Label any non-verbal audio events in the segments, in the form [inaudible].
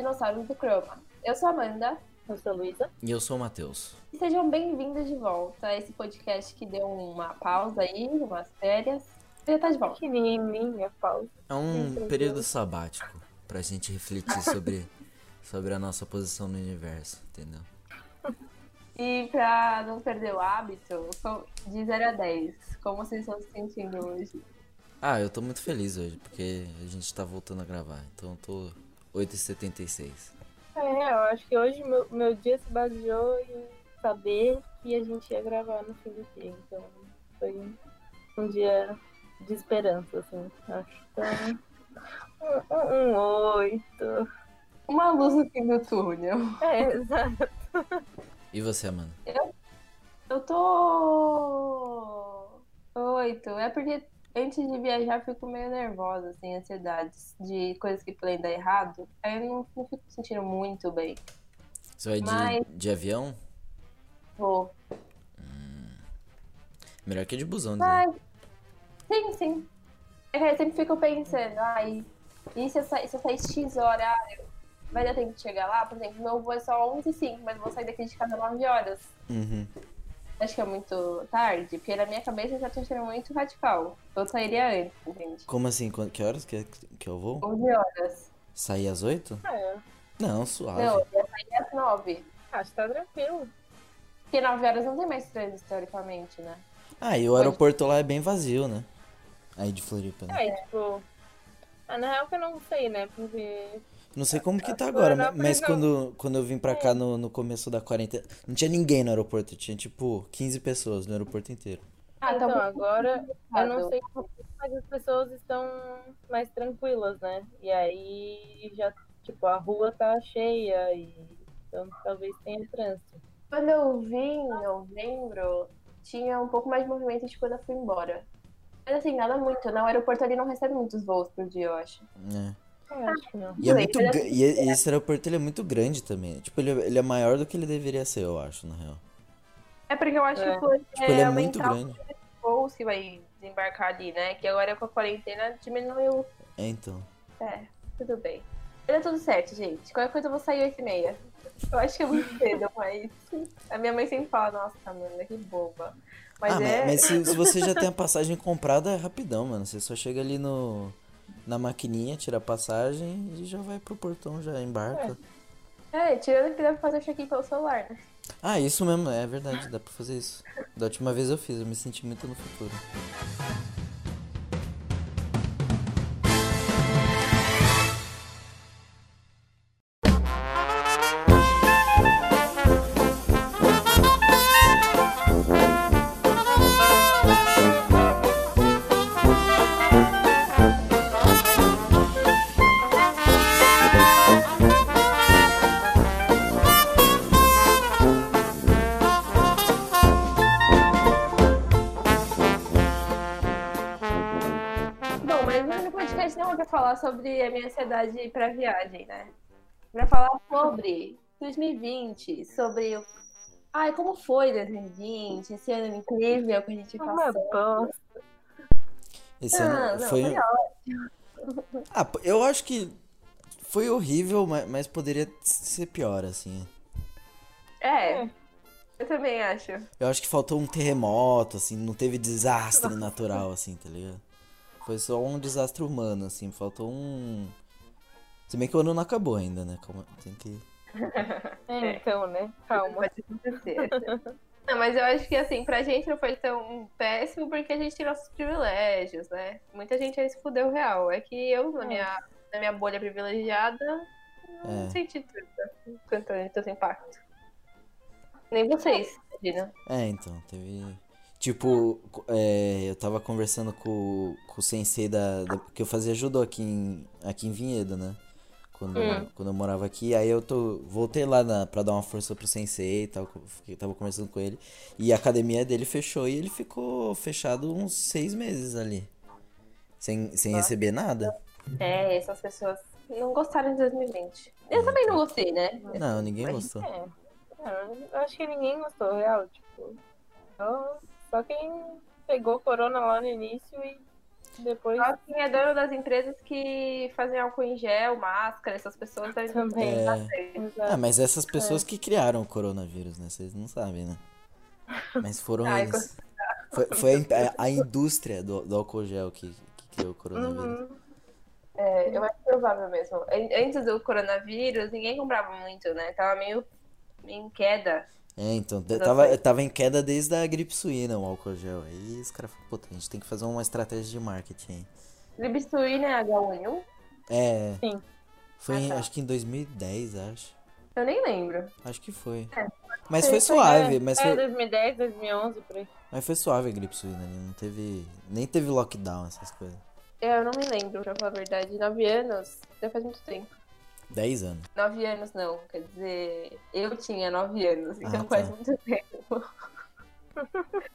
Dinossauros do Chroma. Eu sou a Amanda Eu sou a Luísa. E eu sou o Matheus. e sejam bem-vindos de volta a esse podcast que deu uma pausa aí, umas férias. Já tá de volta. Que minha pausa. É um período sabático pra gente refletir sobre, [laughs] sobre a nossa posição no universo, entendeu? E pra não perder o hábito, de 0 a 10, como vocês estão se sentindo hoje? Ah, eu tô muito feliz hoje, porque a gente tá voltando a gravar. Então eu tô 8,76. É, eu acho que hoje meu, meu dia se baseou em saber que a gente ia gravar no fim do dia. Então foi um, dia de esperança, assim, acho. Então, um, um, um oito. Uma luz no fim do túnel. É, exato. E você, Amanda? Eu tô. Oito. É porque antes de viajar eu fico meio nervosa, assim, ansiedades de coisas que podem dar errado. Aí eu não, não fico sentindo muito bem. Você vai de, Mas- de avião? Vou. Melhor que de busão, dizer. Mas. Sim, sim. É eu sempre fico pensando, ai, e se eu sair, se eu sair X horário? Vai dar tempo de chegar lá? Por exemplo, meu voo é só 11 h 05 mas eu vou sair daqui de casa 9 horas. Uhum. Acho que é muito tarde, porque na minha cabeça eu já tô achando muito radical. Eu sairia antes, entende? Como assim? Que horas que, que eu vou? 11 horas. Sair às 8? É, Não, suave. Não, eu ia sair às 9. acho que tá tranquilo. Porque 9 horas não tem mais trânsito, teoricamente, né? Ah, e o aeroporto lá é bem vazio, né? Aí de Floripa, né? É, tipo. Ah, na real que eu não sei, né? Porque. Não sei como que tá agora, mas quando, quando eu vim pra cá no, no começo da quarentena, não tinha ninguém no aeroporto, tinha tipo 15 pessoas no aeroporto inteiro. Ah, então, tá agora eu não sei como, mas as pessoas estão mais tranquilas, né? E aí já, tipo, a rua tá cheia e então talvez tenha trânsito. Quando eu vim em novembro, tinha um pouco mais de movimento de quando eu fui embora. Mas assim, nada muito. né? O aeroporto ali não recebe muitos voos por dia, eu acho. É. Eu acho que não. E, é muito, e e esse aeroporto ele é muito grande também. Tipo, ele, é- ele é maior do que ele deveria ser, eu acho, na real. É porque eu acho É. que foi Tipo, ele é muito aumentar grande. os voos que vai desembarcar ali, né? Que agora com a quarentena diminuiu. É, então. É, tudo bem. Vai dar tudo certo, gente. Qualquer coisa eu vou sair 8 e meia. Eu acho que é muito cedo, [laughs] mas. A minha mãe sempre fala, nossa, Amanda, que boba. Mas ah, é. mas, mas se, se você já tem a passagem comprada, é rapidão, mano. Você só chega ali no, na maquininha, tira a passagem e já vai pro portão, já embarca. É, tirando que dá pra fazer o check-in pelo celular, né? Ah, isso mesmo, é verdade, dá pra fazer isso. Da última vez eu fiz, eu me senti muito no futuro. Sobre a minha ansiedade pra viagem, né? Pra falar sobre 2020, sobre o. Ai, como foi 2020, esse ano incrível que a gente passou. Esse Ah, ano não, foi. foi Ah, pô, eu acho que foi horrível, mas, mas poderia ser pior, assim. É, eu também acho. Eu acho que faltou um terremoto, assim, não teve desastre natural, assim, tá ligado? Foi só um desastre humano, assim, faltou um. Se bem que o ano não acabou ainda, né? Calma, tem que. [laughs] É, então, né? Calma. [laughs] Não, mas eu acho que assim, pra gente não foi tão péssimo porque a gente tem nossos privilégios, né? Muita gente aí se fudeu real. É que eu, na minha, na minha bolha privilegiada, não É. senti tanto, tanto, tanto impacto. Nem vocês, imagina. É, então, teve. Tipo, é, eu tava conversando com, com o sensei da, da- que eu fazia judô aqui em, aqui em Vinhedo, né? quando, Hum. quando eu morava aqui. Aí eu tô, voltei lá na, pra dar uma força pro sensei e tal. que eu fiquei- tava conversando com ele. E a academia dele fechou e ele ficou fechado uns seis meses ali. Sem, sem receber nada. É, essas pessoas não gostaram de 2020. Eu também não gostei, né? Não, ninguém Mas gostou. É. É, eu acho que ninguém gostou, real. Tipo, só, só quem pegou corona lá no início e depois Só quem é dono das empresas que fazem álcool em gel, máscara, essas pessoas devem também. É. Ah, mas essas pessoas que criaram o coronavírus, né? Vocês não sabem, né? Mas foram Ai, eles. Foi, foi a, a indústria do, do álcool gel que, que criou o coronavírus. Uhum. É, eu acho provável mesmo. An- Antes do coronavírus, ninguém comprava muito, né? Tava meio em queda. É, então, tava, tava em queda desde a gripe suína o álcool gel. Aí os caras falaram, puta, a gente tem que fazer uma estratégia de marketing. Gripe suína é H1N1? É. Sim. Foi, em- Ah, tá. acho que em 2010, acho. Eu nem lembro. Acho que foi. É. Mas Foi- foi suave, é, mas é, foi, 2010, 2011, por aí. mas foi suave a gripe suína ali. Não teve. Nem teve lockdown, essas coisas. Eu não me lembro, pra falar a verdade. Nove anos, já faz muito tempo. 10 anos. Nove anos não, quer dizer, eu tinha nove anos, então Ah, faz tá. muito tempo. [laughs]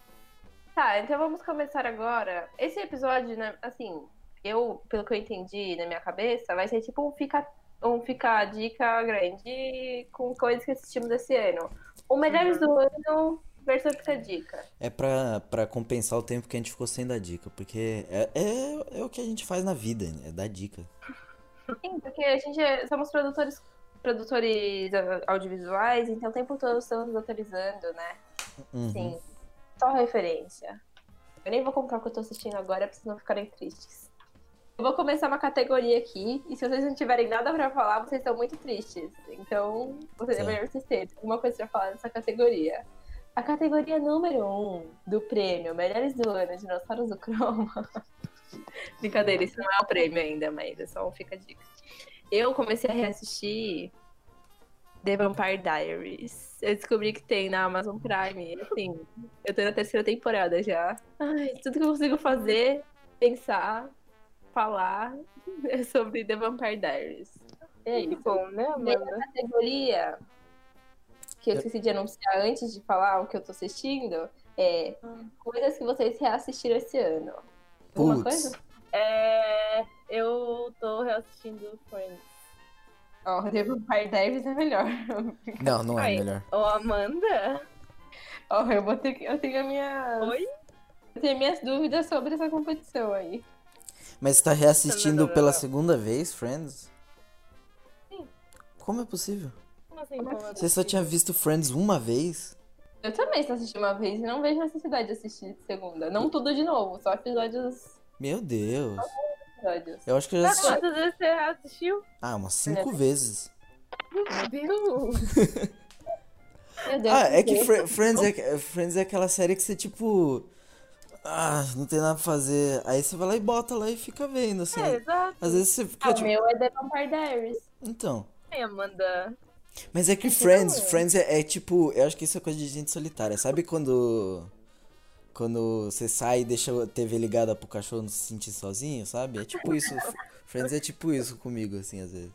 tá, então vamos começar agora. Esse episódio, né, assim, eu, pelo que eu entendi na minha cabeça, vai ser tipo um fica, um fica a dica grande com coisas que assistimos esse ano. O melhores do ano versus fica a dica. É pra, pra compensar o tempo que a gente ficou sem dar dica. Porque é, é, é o que a gente faz na vida, é dar dica. Sim, porque a gente é- somos produtores produtores ah, audiovisuais, então o tempo todo estamos atualizando, né? Uhum. Sim. Só referência. Eu nem vou contar o que eu tô assistindo agora pra vocês não ficarem tristes. Eu vou começar uma categoria aqui, e se vocês não tiverem nada pra falar, vocês estão muito tristes. Então, vocês é melhor vocês terem alguma coisa pra falar nessa categoria. A categoria número 1 um do prêmio Melhores do Ano Dinossauros do Chroma. [laughs] [laughs] Brincadeira, isso não é o prêmio ainda, mas é só um fica a dica. Eu comecei a reassistir The Vampire Diaries. Eu descobri que tem na Amazon Prime. Assim, eu tô na terceira temporada já. Ai, tudo que eu consigo fazer, pensar, falar é [laughs] sobre The Vampire Diaries. É Que isso. bom, né, Amanda? categoria que eu esqueci de anunciar antes de falar o que eu tô assistindo é coisas que vocês reassistiram esse ano. Alguma Putz. coisa? É, eu tô reassistindo Friends. Ó, The Vampire Diaries é melhor. Não, não é melhor. Ô, Amanda? Ó, eu vou ter que. Eu tenho a minha. Oi? Eu tenho minhas dúvidas sobre essa competição aí. Mas você tá reassistindo Não, não, não, pela segunda vez, Friends? Sim. Como é possível? Como assim? Como é como Você só tinha visto Friends uma vez? Eu também só assisti uma vez e não vejo necessidade de assistir segunda. Não tudo de novo, só episódios. Meu Deus. episódios. Eu acho que eu já assisti. Quantas vezes você assistiu? Ah, umas cinco vezes. Meu Deus! [laughs] Meu Deus. Ah, é que Friends é, Friends é aquela série que você, tipo. Ah, não tem nada pra fazer. Aí você vai lá e bota lá e fica vendo, assim. É, exato. Às vezes você fica, Ah, o tipo. meu é The Vampire Diaries. Então. Ai, Amanda. Mas é que Friends, é. Friends é, é tipo, eu acho que isso é coisa de gente solitária. Sabe quando quando você sai e deixa a TV ligada pro cachorro não se sentir sozinho, sabe? É tipo isso. [laughs] Friends é tipo isso comigo assim às vezes.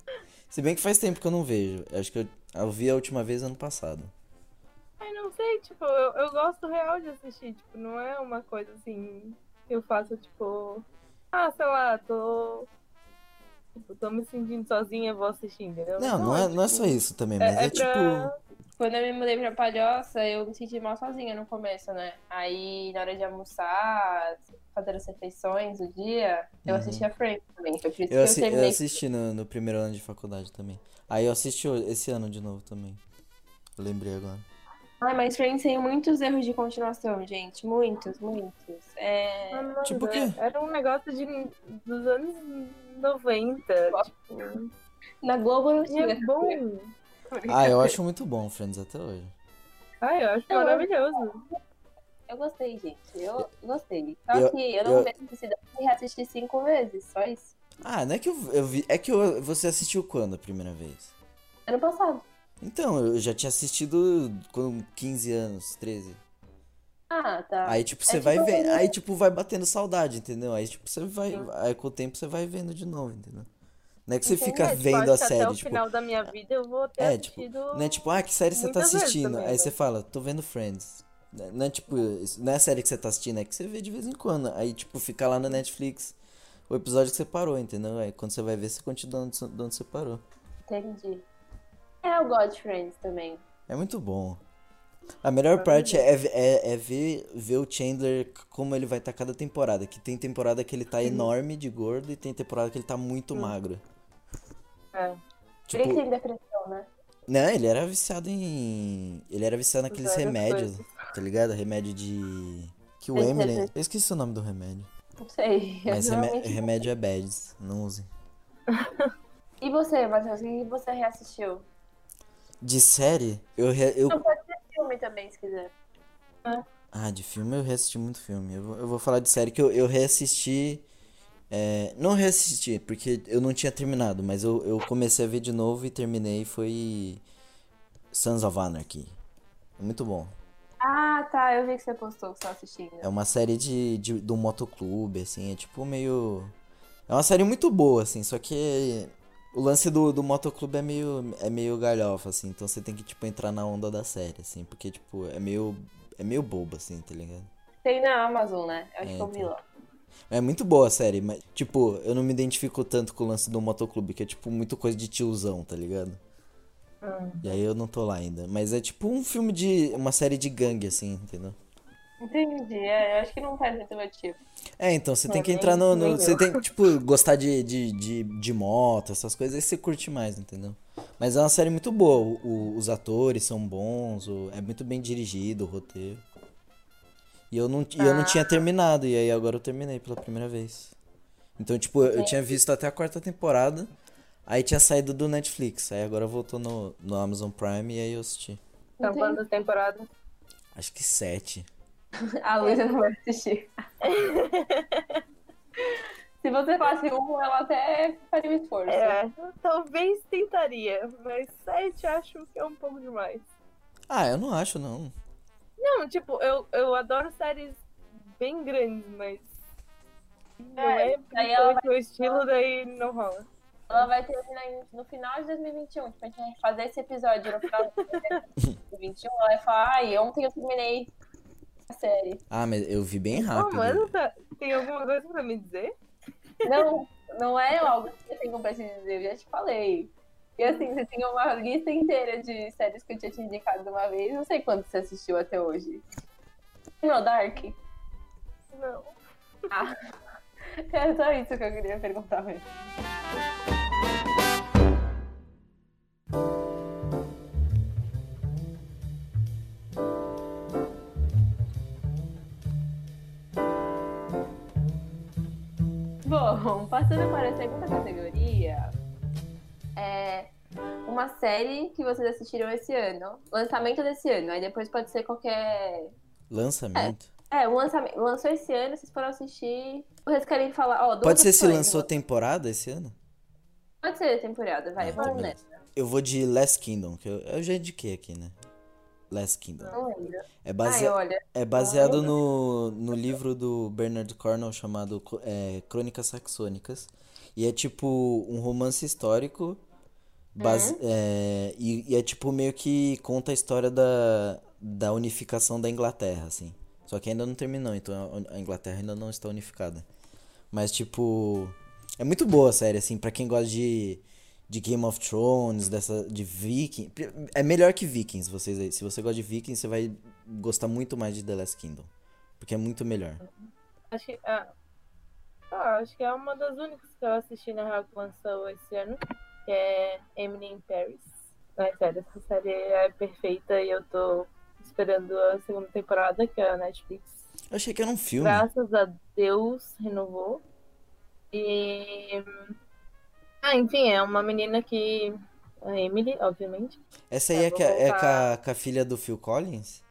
Se bem que faz tempo que eu não vejo. Eu Acho que eu, eu vi a última vez ano passado. Ai, não sei, tipo, eu, eu gosto real de assistir, tipo, não é uma coisa assim que eu faço, tipo, ah, sei lá, tô. Tipo, tô me sentindo sozinha, vou assistir, entendeu? Não, não é, não é tipo, só isso também, mas é, é tipo, pra- Quando eu me mudei pra Palhoça, eu me senti mal sozinha no começo, né? Aí, na hora de almoçar, fazer as refeições do dia, eu Uhum. assistia Friends também. Foi por isso que eu, eu, assi- eu terminei. assisti no, no primeiro ano de faculdade também. Aí eu assisti o- esse ano de novo também. Eu lembrei agora. Ai, mas Friends tem muitos erros de continuação, gente. Muitos, muitos. É... Tipo o quê? Era um negócio de, dos anos 90, tipo, Na Globo não e tinha. é bom. Ah, eu acho muito bom Friends até hoje. Ai, eu acho Eu- maravilhoso. Eu gostei, gente. Eu gostei. Só Eu- que eu não eu- vejo necessidade de reassistir cinco vezes, só isso. Ah, não é que eu, eu vi. É que eu- você assistiu quando a primeira vez? Ano passado. Então, eu já tinha assistido com 15 anos, 13. Ah, tá. Aí, tipo, você É vai tipo- ver. Aí, tipo, vai batendo saudade, entendeu? Aí, tipo, você vai. Aí, com o tempo, você vai vendo de novo, entendeu? Não é que você Entendi. fica É, tipo, vendo a que até série, o tipo, final da minha vida eu vou ter É, tipo, não é tipo, ah, que série você tá assistindo? Aí né? você fala, tô vendo Friends. Não é tipo, não é a série que você tá assistindo, é que você vê de vez em quando. Aí, tipo, fica lá no Netflix o episódio que você parou, entendeu? Aí quando você vai ver, você continua onde, de onde você parou. Entendi. É, eu gosto de Friends também. É muito bom. A melhor parte é, é, é ver, ver o Chandler como ele vai estar cada temporada. Que tem temporada que ele tá enorme de gordo e tem temporada que ele tá muito magro. É. Por isso que Tipo, tem depressão, né? não, ele era viciado em. Ele era viciado naqueles remédios, coisas. tá ligado? Remédio de. Que o Eminem. certeza. Eu esqueci o nome do remédio. Não sei. Mas remédio é bads, não use. [laughs] E você, Matheus, o que você reassistiu? De série, eu, re- eu. Não, pode também, se quiser. Ah, de filme eu reassisti muito filme. Eu vou, eu vou falar de série que eu, eu reassisti. é, não reassisti, porque eu não tinha terminado, mas eu, eu comecei a ver de novo e terminei. Foi. Sons of Anarchy. Muito bom. Ah, tá. Eu vi que você postou que você assistindo. É uma série de, de, do motoclube, assim. É tipo meio. É uma série muito boa, assim. Só que o lance do, do motoclube é meio, é meio galhofa, assim. Então você tem que, tipo, entrar na onda da série, assim. Porque, tipo, é meio. É meio bobo, assim, tá ligado? Tem na Amazon, né? Eu acho É, que eu vi então. lá. É muito boa a série, mas, tipo, eu não me identifico tanto com o lance do motoclube, que é, tipo, muito coisa de tiozão, tá ligado? Hum. E aí eu não tô lá ainda. Mas é tipo um filme de. Uma série de gangue, assim, entendeu? Entendi. É, eu acho que não faz muito meu tipo. É, então você tem É, que nem- entrar no. no- você tem que, [laughs] tipo, gostar de, de, de, de moto, essas coisas, aí você curte mais, entendeu? Mas é uma série muito boa. o- o- os atores são bons, o- é muito bem dirigido o roteiro. E eu não, e eu não tinha terminado, e aí agora eu terminei pela primeira vez. Então, tipo, eu, eu tinha visto até a quarta temporada, aí tinha saído do Netflix, aí agora voltou no, no Amazon Prime e aí eu assisti. São Entendi. quantas temporadas? Acho que sete. [laughs] A Luísa não vai assistir. Se você falasse um, ela até faria um esforço. É, talvez tentaria, mas sete acho que é um pouco demais. Ah, eu não acho, não. Não, tipo, eu, eu adoro séries bem grandes, mas. Não É, é, daí ela o estilo, daí não rola. Ela vai terminar no final de 2021. Tipo, a gente vai fazer esse episódio no final de 2021. Ela vai falar, ai, ontem eu terminei a série. Ah, mas eu vi bem Pô, rápido. mano, tá- tem alguma coisa pra me dizer? Não, não é algo que eu tenho pra te dizer, eu já te falei. E assim, você tem uma lista inteira de séries que eu tinha te indicado de uma vez. Não sei quanto você assistiu até hoje. Terminou Dark? Não. [laughs] É só isso que eu queria perguntar mesmo. Passando para a segunda categoria, é uma série que vocês assistiram esse ano, lançamento desse ano, aí depois pode ser qualquer Lançamento. é, o lançamento lançou esse ano, vocês foram assistir. Vocês querem falar, duas Pode ser se lançou temporada esse ano? Pode ser temporada, vai, Ah, vamos nessa. Eu vou de Last Kingdom, que eu, eu já indiquei aqui, né? Last Kingdom. Não lembro. É, Ai, olha, é baseado no, no livro do Bernard Cornwell chamado é, Crônicas Saxônicas. E é tipo um romance histórico. Base... é, e, e é tipo meio que conta a história da, da unificação da Inglaterra, assim. Só que ainda não terminou, então a a Inglaterra ainda não está unificada. Mas, tipo. É muito boa a série, assim, pra quem gosta de, de Game of Thrones, dessa, de Vikings. É melhor que Vikings, vocês aí. Se você gosta de Vikings, você vai gostar muito mais de The Last Kingdom. Porque é muito melhor. Acho que. Ah, ah, acho que é uma das únicas que eu assisti na real que lançou esse ano, que é Emily in Paris. Ai, sério, essa série é perfeita e eu tô esperando a segunda temporada, que é a Netflix. Eu achei que era um filme. Graças a Deus renovou. E. Ah, enfim, é uma menina que. A Emily, obviamente. Essa aí É, é, a- é com, a, filha do Phil Collins?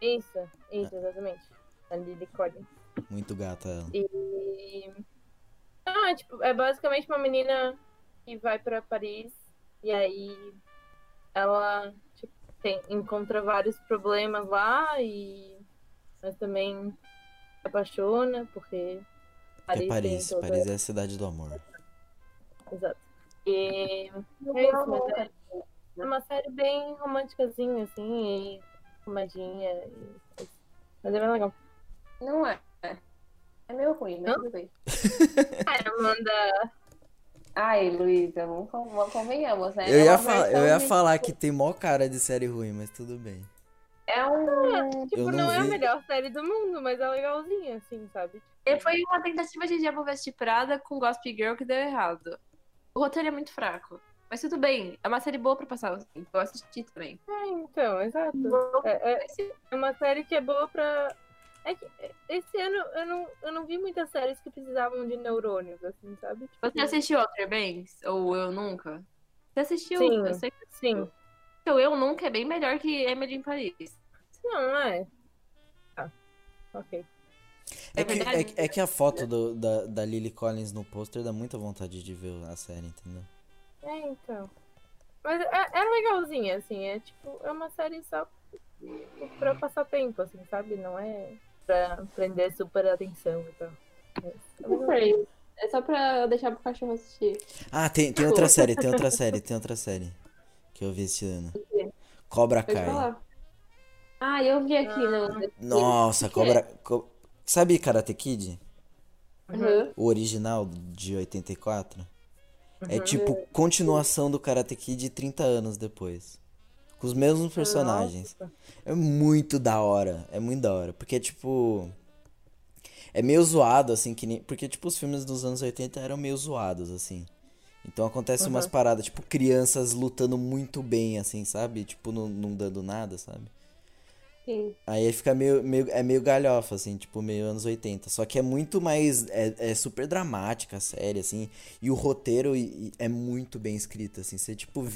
Isso, isso, exatamente. A Lily Collins. Muito gata ela. E. Ah, tipo, é basicamente uma menina que vai pra Paris e aí ela tipo, tem, encontra vários problemas lá e mas também se apaixona porque É Paris, Paris. tem toda... Paris é a cidade do amor. Exato. E é isso, mas é, é uma série bem românticazinha, assim, e comadinha. E... Mas é bem legal. Não é. É meio ruim, mas Não? tudo bem. Ai, [laughs] Amanda. Ai, Luísa, vamos convenhamos, né? Eu É ia, fa- eu ia de- falar que tem mó cara de série ruim, mas tudo bem. É um. Tipo, Eu não, não é a melhor série do mundo, mas é legalzinha, assim, sabe? E Foi uma tentativa de Diabo Veste Prada com Gossip Girl que deu errado. O roteiro é muito fraco. Mas tudo bem, é uma série boa pra passar o tempo. Eu assisti também. É, então, exato. É, é- é uma série que é boa pra. É que esse ano eu não, eu não vi muitas séries que precisavam de neurônios, assim, sabe? Tipo, Você assistiu Outer Banks? Ou Eu Nunca? Você assistiu? Sim. Eu sei que Sim. Então, Eu Nunca é bem melhor que Emily em Paris. Não, é. Ah, ok. É, É que, é, que- é que a foto do- da, da Lily Collins no pôster dá muita vontade de ver a série, entendeu? É, então. Mas é, é legalzinha, assim, é tipo, é uma série só pra passar tempo, assim, sabe? Não é pra prender super atenção e tal. É, é. Sei. É só pra deixar pro cachorro assistir. Ah, tem, tem outra série, tem outra série, tem outra série que eu vi esse ano. Cobra Kai. Ah, eu vi aqui no. Nossa, O que que Cobra. Co... Sabe Karate Kid? Uhum. O original de 84? É Uhum. tipo continuação do Karate Kid 30 anos depois. Com os mesmos personagens. Nossa. É muito da hora. É muito da hora. Porque, tipo. É meio zoado, assim, que nem. Porque, tipo, os filmes dos anos 80 eram meio zoados, assim. Então acontece umas Uhum. paradas, tipo, crianças lutando muito bem, assim, sabe? Tipo, não, não dando nada, sabe? Sim. Aí fica meio, meio, é meio galhofa, assim, tipo, meio anos 80. Só que é muito mais. É, é super dramática a série, assim. E o roteiro é muito bem escrito, assim. Você, tipo.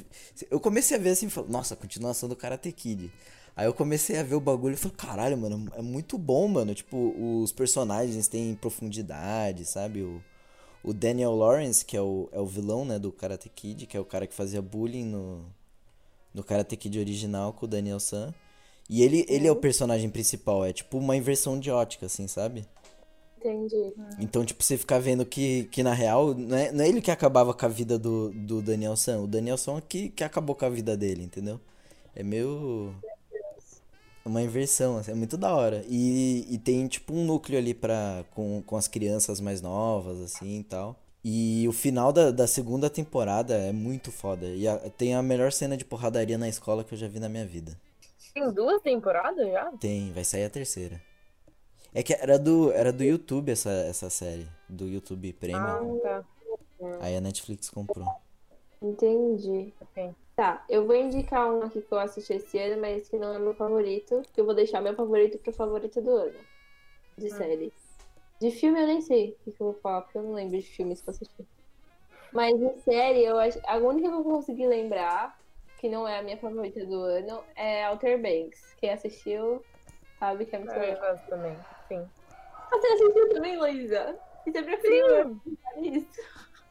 Eu comecei a ver assim nossa, continuação do Karate Kid. Aí eu comecei a ver o bagulho e falei, caralho, mano, é muito bom, mano. Tipo, os personagens têm profundidade, sabe? O, o Daniel Lawrence, que é o, é o vilão, né, do Karate Kid, que é o cara que fazia bullying no, no Karate Kid original com o Daniel San. E ele, ele é o personagem principal, é tipo uma inversão de ótica, assim, sabe? Entendi. Então, tipo, você ficar vendo que, que na real, não é, não é ele que acabava com a vida do, do Daniel San, o Daniel San é que, que acabou com a vida dele, entendeu? É meio. Uma inversão, assim, é muito da hora. E, e tem, tipo, um núcleo ali pra, com, com as crianças mais novas, assim e tal. E o final da, da segunda temporada é muito foda. E a- tem a melhor cena de porradaria na escola que eu já vi na minha vida. Tem duas temporadas já? Tem, vai sair a terceira. É que era do, era do YouTube essa, essa série. Do YouTube Premium. Ah, tá. Aí a Netflix comprou. Entendi. Ok. Tá, eu vou indicar um aqui que eu assisti esse ano, mas que não é meu favorito. Que eu vou deixar meu favorito pro favorito do ano. De Hum. série. De filme eu nem sei o que, que eu vou falar, porque eu não lembro de filmes que eu assisti. Mas de série, eu acho. A única que eu consegui lembrar, que não é a minha favorita do ano, é Outer Banks. Quem assistiu sabe que é muito eu legal. gosto também. Sim. Você assistiu também, Luísa? Você preferiu Sim, isso?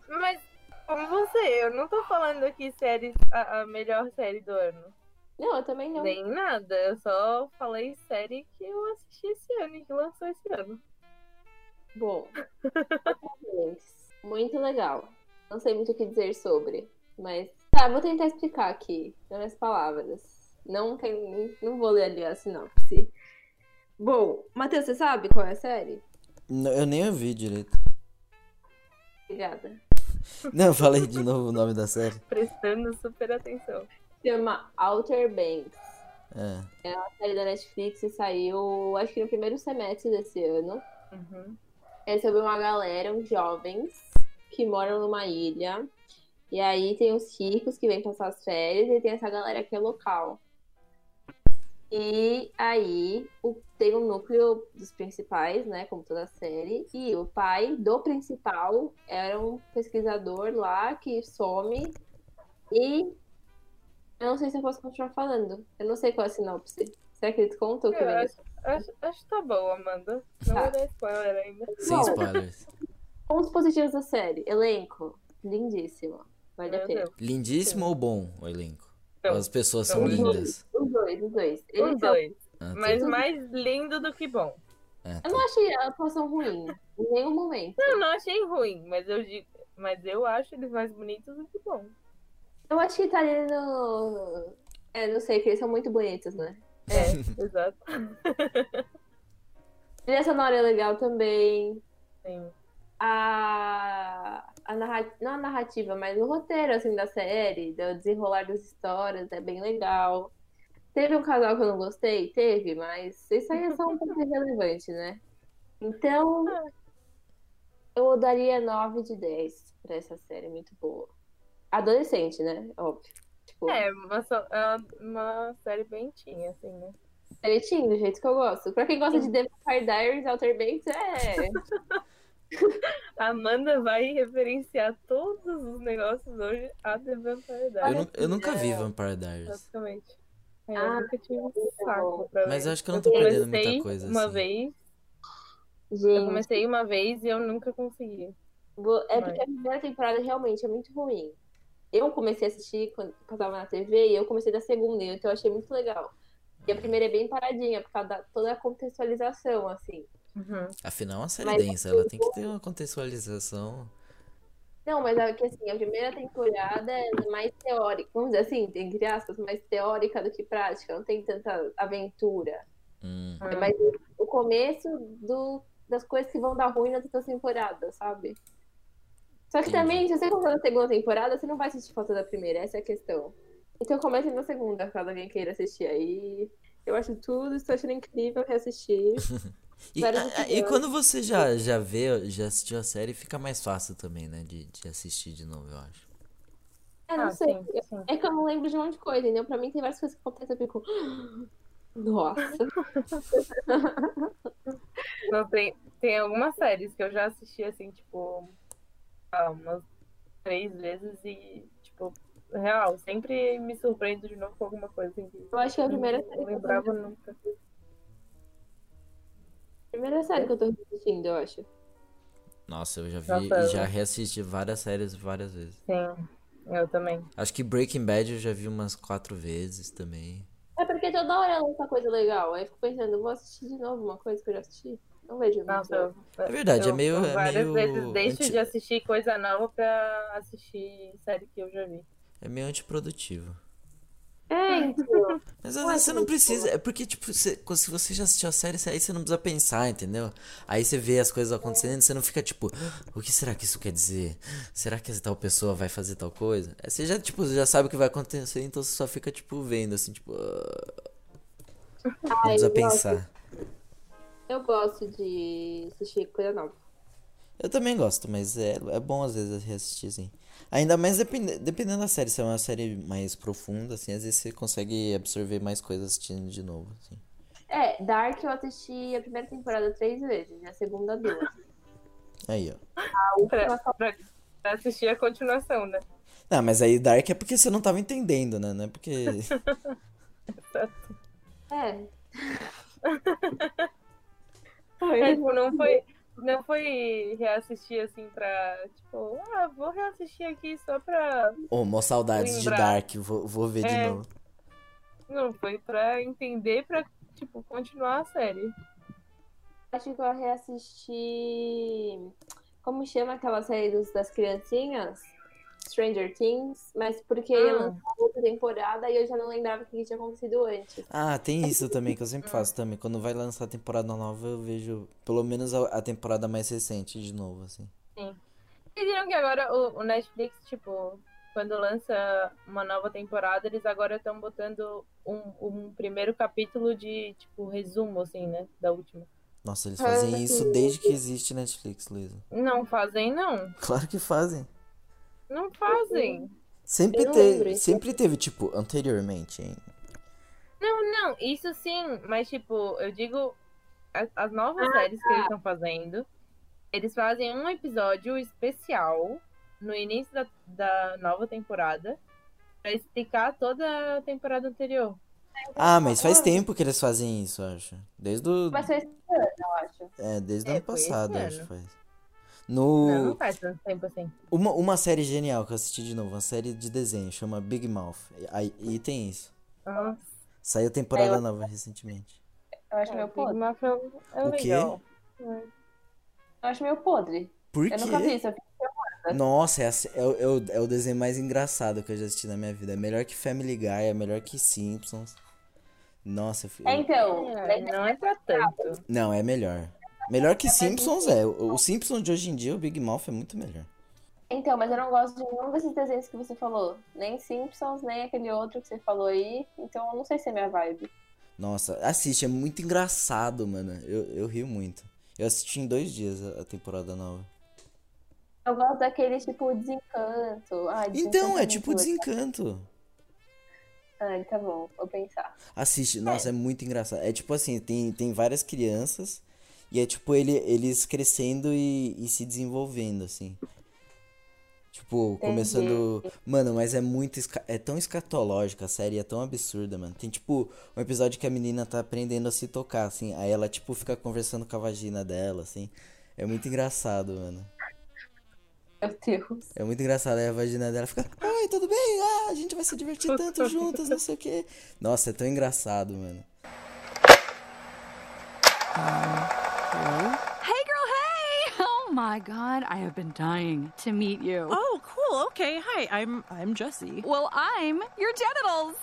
mas como você, eu não tô falando aqui séries, a, a melhor série do ano. Não, eu também não. Nem nada. Eu só falei série que eu assisti esse ano e que lançou esse ano. Bom, muito legal. Não sei muito o que dizer sobre, mas tá, vou tentar explicar aqui, nas palavras. Não tem, não vou ler ali a sinopse. Bom, Matheus, você sabe qual é a série? N- Eu nem ouvi direito. Obrigada. Não, falei de novo o nome da série. Prestando super atenção. Chama Outer Banks. É. A série da Netflix e saiu, acho que no primeiro semestre desse ano. Uhum. É sobre uma galera, uns jovens, que moram numa ilha. E aí tem os ricos que vêm passar as férias e tem essa galera que é local. E aí o- tem um núcleo dos principais, né? Como toda a série. E o pai do principal era um pesquisador lá que some. E eu não sei se eu posso continuar falando. Eu não sei qual é a sinopse. Será que eles contam o que Eu acho, acho, acho que tá bom, Amanda. Não Tá. vou dar spoiler ainda. Sem Bom. spoilers. Pontos positivos da série. Elenco. Lindíssimo. Vale a pena. Lindíssimo ou bom o elenco? Não, As pessoas não, são os lindas. Os dois, os dois. Os Eles são... dois. Ah, tá. Mas mais lindo do que bom. Ah, Eu não achei a atuação ruim. Em nenhum momento. Eu não achei ruim, mas eu digo. Mas eu acho eles mais bonitos do que bons. Eu acho que tá ali no. É, não sei, que eles são muito bonitos, né? É, [laughs] exato. Trilha sonora é legal também. Sim. A, a narrativa, não a narrativa, mas o roteiro assim, da série, do desenrolar das histórias, é bem legal. Teve um casal que eu não gostei? Teve, mas isso aí é só um pouco [laughs] irrelevante, né? Então, eu daria 9 de 10 pra essa série, muito boa. Adolescente, né? Óbvio. Tipo, É, uma, é uma série bem tinha, assim, né? direitinho, do jeito que eu gosto. Pra quem gosta de The Vampire Diaries, Outer Banks, é. [laughs] A [laughs] Amanda vai referenciar todos os negócios hoje a The Vampire Eu, Diaries, nu- eu nunca vi Vampire Diaries. basicamente. É, Ah, eu nunca tive um saco pra Mas ver. eu acho que eu não tô perdendo muita comecei coisa, uma assim. vez, eu Gente, comecei uma vez e eu nunca consegui. É porque a primeira temporada realmente é muito ruim. Eu comecei a assistir quando passava na TV e eu comecei da segunda, então eu achei muito legal. E a primeira é bem paradinha, por causa da toda a contextualização, assim. Uhum. Afinal, é uma série Mas- densa, ela tem que ter uma contextualização. Não, mas é que assim, a primeira temporada é mais teórica, vamos dizer assim, entre aspas, mais teórica do que prática, não tem tanta aventura. Hum. É mais o começo do, das coisas que vão dar ruim nas outras temporadas, sabe? Só que Entendi. também, se você comprar na segunda temporada, você não vai assistir falta da primeira, essa é a questão. Então comece na segunda, caso alguém queira assistir aí. Eu acho tudo, estou achando incrível reassistir. [laughs] E, a- e quando você já, já vê, já assistiu a série, fica mais fácil também, né? De, de assistir de novo, eu acho. É, não Ah, sei. sim, sim. É que eu não lembro de um monte de coisa, entendeu? Pra mim tem várias coisas que acontecem, eu fico. [gasps] Nossa. [laughs] Não, tem, tem algumas séries que eu já assisti, assim, tipo, ah, umas três vezes e, tipo, real, sempre me surpreendo de novo com alguma coisa assim. Eu acho que é a primeira não série que eu tô lembrava nunca. Primeira série que eu tô assistindo, eu acho. Nossa, eu já vi Nossa, e já reassisti várias séries várias vezes. Sim, eu também. Acho que Breaking Bad eu já vi umas quatro vezes também. É porque toda hora lança coisa legal. Aí eu fico pensando, vou assistir de novo uma coisa que eu já assisti. Não vejo Nossa, eu, É verdade, eu, é meio- eu é várias meio vezes deixo anti- de assistir coisa nova pra assistir série que eu já vi. É meio antiprodutivo. É, então. Mas às é vezes você não precisa. É porque, tipo, você- se você já assistiu a série, aí você não precisa pensar, entendeu? Aí você vê as coisas acontecendo, você não fica tipo, o que será que isso quer dizer? Será que essa tal pessoa vai fazer tal coisa? Aí Você já, tipo, já sabe o que vai acontecer, então você só fica, tipo, vendo, assim, tipo. ah, Não Ai, precisa eu, gosto, pensar. eu gosto de assistir coisa nova. Eu também gosto, mas é, é bom às vezes reassistir, assim. Ainda mais depende, dependendo da série. Se é uma série mais profunda, assim, às vezes você consegue absorver mais coisas assistindo de novo, assim. É, Dark eu assisti a primeira temporada três vezes, e a segunda duas. Aí, ó. A última Pra, só pra, pra assistir a continuação, né? Não, mas aí Dark é porque você não tava entendendo, né? Não é porque. É. [laughs] É, tipo, não foi, não foi reassistir assim pra, tipo, ah, vou reassistir aqui só pra. Ô, mó saudades de Lembrar. Dark, vou, vou ver de É. novo. Não, foi pra entender, pra, tipo, continuar a série. Acho que eu reassisti. Como chama aquela série dos, das criancinhas? Stranger Things, mas porque Ah. lançou outra temporada e eu já não lembrava o que tinha acontecido antes. Ah, tem isso também que eu sempre faço também. Quando vai lançar a temporada nova, eu vejo pelo menos a, a temporada mais recente de novo, assim. Vocês viram que agora o, o Netflix, tipo, quando lança uma nova temporada, eles agora estão botando um, um primeiro capítulo de, tipo, resumo, assim, né? Da última. Nossa, eles Ah, fazem sim. isso desde que existe Netflix, Luísa. Não fazem, não. Claro que fazem. Não fazem. Sempre não isso. sempre teve, tipo, anteriormente, hein? Não, não, isso sim, mas tipo, eu digo, as, as novas séries que eles estão fazendo, eles fazem um episódio especial no início da, da nova temporada pra explicar toda a temporada anterior. Ah, mas faz tempo que eles fazem isso, eu acho. Desde o. Mas foi esse ano, eu acho. É, desde o É, ano passado, acho que faz. Não, No. não faz tanto tempo assim. Uma, uma série genial que eu assisti de novo, uma série de desenho, chama Big Mouth. Aí, e tem isso. Nossa, Saiu temporada Eu- nova recentemente. Eu acho é, meio Big podre. Mouth é, é O quê? legal. Eu acho meio podre. Por Eu nunca vi quê? isso. eu Nossa, é, é o- é o, é o desenho mais engraçado que eu já assisti na minha vida. É melhor que Family Guy, é melhor que Simpsons. Nossa, eu, É, então, É, não é pra tanto. Não, é melhor. Melhor que Simpsons é. O, Simpsons de hoje em dia, o Big Mouth é muito melhor. então, mas eu não gosto de nenhum desses desenhos que você falou. Nem Simpsons, nem aquele outro que você falou aí. Então, eu não sei se é minha vibe. Nossa, assiste, é muito engraçado, mano. Eu, eu rio muito. Eu assisti em dois dias a, a temporada nova. Eu gosto daquele tipo Desencanto. Então, Desencanto é muito tipo desencanto. Ai, tá bom, vou pensar. Assiste, nossa, é muito engraçado. É tipo assim, tem, tem várias crianças e é tipo ele, eles crescendo e, e se desenvolvendo, assim. Tipo, começando. Mano, mas é muito. esca- É tão escatológica a série, é tão absurda, mano. Tem tipo um episódio que a menina tá aprendendo a se tocar, assim. Aí ela, tipo, fica conversando com a vagina dela, assim. É muito engraçado, mano. Meu Deus. É muito engraçado. Aí a vagina dela fica, oi, tudo bem? Ah, a gente vai se divertir tanto juntas, não sei o quê. Nossa, é tão engraçado, mano. Oh my god, I have been dying to meet you. Oh, cool. Okay. Hi, I'm I'm Jesse. Well, I'm your genitals.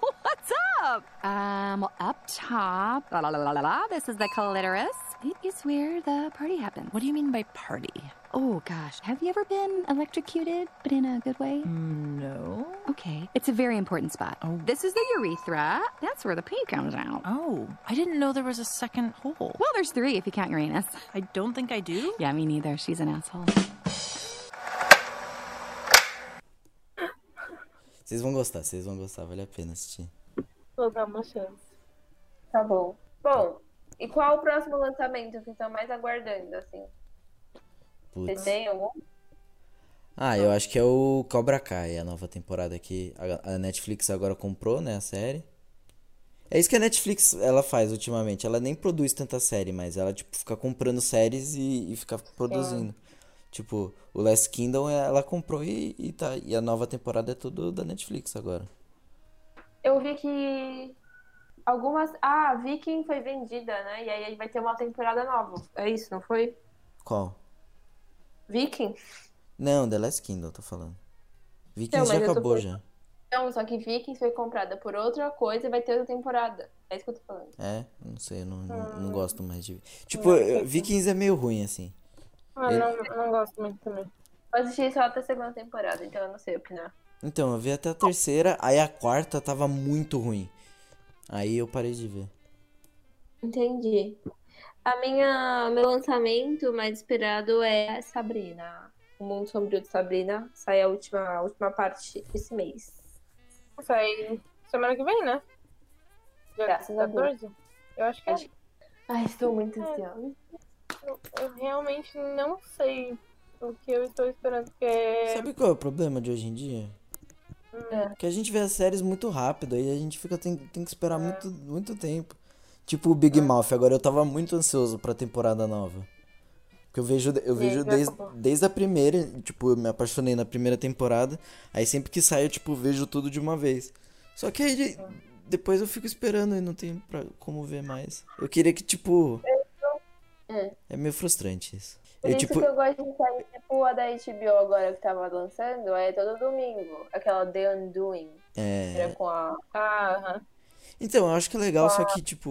[laughs] What's up? Um, well, up top, la la la la la la. This is the clitoris. It is where the party happens. What do you mean by party? Oh gosh, have you ever been electrocuted, but in a good way? No. Okay, it's a very important spot. Oh. This is the urethra. That's where the pee comes out. Oh, I didn't know there was a second hole. Well, there's three if you count Uranus. I don't think I do. Yeah, me neither. She's an asshole. Vocês vão gostar, vocês vão gostar, vale a pena assistir. Vou dar uma chance. Tá bom. Bom, e qual o próximo lançamento que estão mais aguardando, assim? Putz. têm algum? Ah, eu acho que é o Cobra Kai, a nova temporada que a Netflix agora comprou, né, a série. É isso que a Netflix ela faz ultimamente. Ela nem produz tanta série, mas ela tipo fica comprando séries e, e fica produzindo. Tipo, o Last Kingdom ela comprou e, e tá. E a nova temporada é tudo da Netflix agora. Eu vi que algumas. Ah, Viking foi vendida, né? E aí vai ter uma temporada nova. É isso, não foi? Qual? Viking? Não, The Last Kingdom, eu tô falando. Vikings Então, já acabou já. Não, só que Vikings foi comprada por outra coisa e vai ter outra temporada. É isso que eu tô falando. É, não sei, eu não, não, Ah. não gosto mais de. Tipo, eu- Vikings é meio ruim, assim. Ah, Ele- não, não gosto muito também. Eu assisti só até a segunda temporada, então eu não sei opinar. Então, eu vi até a terceira, aí a quarta tava muito ruim. Aí eu parei de ver. Entendi. A minha, meu lançamento mais esperado é Sabrina. O Mundo Sombrio de Sabrina. Sai a última, a última parte esse mês. Sai semana que vem, né? Dia Graças a Deus. 14? Eu acho que é. Acho- Ai, estou muito ansiosa. Eu, eu realmente não sei o que eu estou esperando, porque Sabe qual é o problema de hoje em dia? É. Que a gente vê as séries muito rápido, aí a gente fica tem, tem que esperar muito, muito tempo. Tipo o Big Mouth, agora eu tava muito ansioso pra temporada nova. Porque eu vejo, eu vejo já desde, desde a primeira, tipo, eu me apaixonei na primeira temporada. Aí sempre que sai eu, tipo, vejo tudo de uma vez. Só que aí de- depois eu fico esperando e não tem pra, como ver mais. Eu queria que, tipo. É. É meio frustrante isso. Por Eu, isso tipo, que eu gosto de série tipo a da HBO agora que tava lançando, é todo domingo. Aquela The Undoing. é. Era com a. Ah, aham. Então, eu acho que é legal, só que, tipo,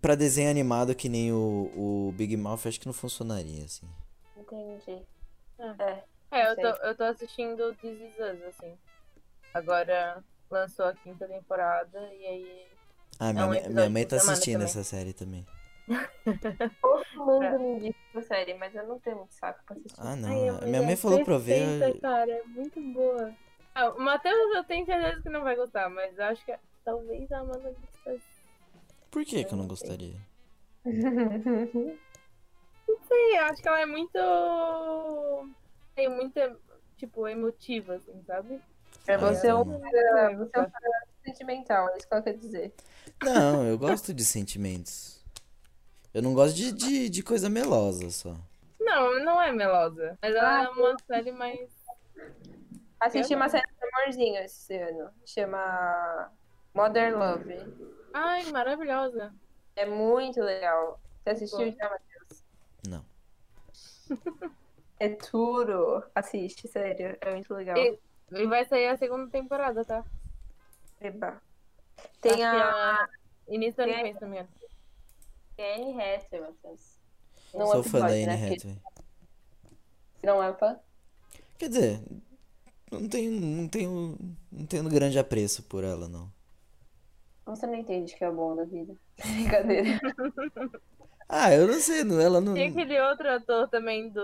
pra desenho animado que nem o, o Big Mouth, acho que não funcionaria, assim. Entendi. Ah. É. É, eu tô, eu tô assistindo This Is Us, assim. Agora lançou a quinta temporada e aí. Ah, minha, um mãe- minha mãe tá assistindo também. essa série também. [laughs] Todo mundo me indica essa série, mas eu não tenho muito saco pra assistir. Ah, não. Ai, minha é mãe falou pra eu ver. cara, é muito boa. Ah, o Matheus eu tenho certeza que não vai gostar, mas eu acho que talvez a Amanda goste. Por que que eu não gostaria? [laughs] Sim, eu acho que ela é muito. Tem muita, tipo, emotiva, assim, sabe? É Ah, você é um não. cara, você é um cara sentimental, é isso que ela quer dizer. Não, eu [laughs] gosto de sentimentos. Eu não gosto de, de, de coisa melosa só. Não, não é melosa. Mas ela é uma série mais. Assisti uma não. série de amorzinho esse ano. Chama Modern Love. Ai, maravilhosa. É muito legal. Você assistiu Bom. já, Matheus? Não. [laughs] É tudo. Assiste, sério. É muito legal. E, e vai sair a segunda temporada, tá? Eba. Tem Acho que a é Início do ano tem que a- vem, tem a Anne Hathaway, Matheus. Não Sou é fã da Anne né? Hathaway. Não é fã? Quer dizer, não tenho, não tenho, não tenho grande apreço por ela, não. Você não entende que é bom da vida. [laughs] Brincadeira. Ah, eu não sei, não, ela não. Tem aquele outro ator também do.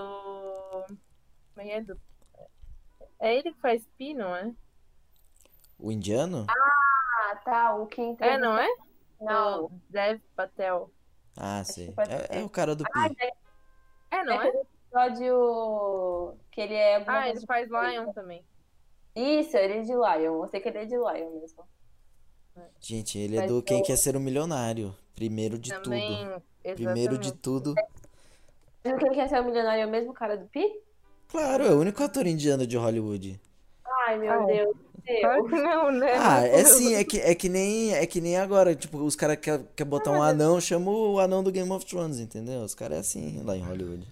Como é é? Do... É ele que faz Pi, não é? O indiano? Ah, tá. O que É, entrevista... não é? Não. O Dev Patel. Ah, sei. pode É, é o cara do Ah, Pi. é É, não é? aquele episódio que ele é... Ah, ele faz Lion também. Isso, ele é de Lion. Eu sei que ele é de Lion mesmo. Gente, ele é Mas do Quem eu- Quer Ser um Milionário. Primeiro de também. tudo. Primeiro de exatamente. tudo. [laughs] Mas quem quer ser o milionário é o mesmo cara do Pi? Claro, é o único ator indiano de Hollywood. Ai, meu Ah, Deus. Claro Deus. que não, né? Ah, é sim, é que, é que nem é que nem agora, tipo, os caras querem quer botar um anão, chama o anão do Game of Thrones, entendeu? Os caras é assim lá em Hollywood.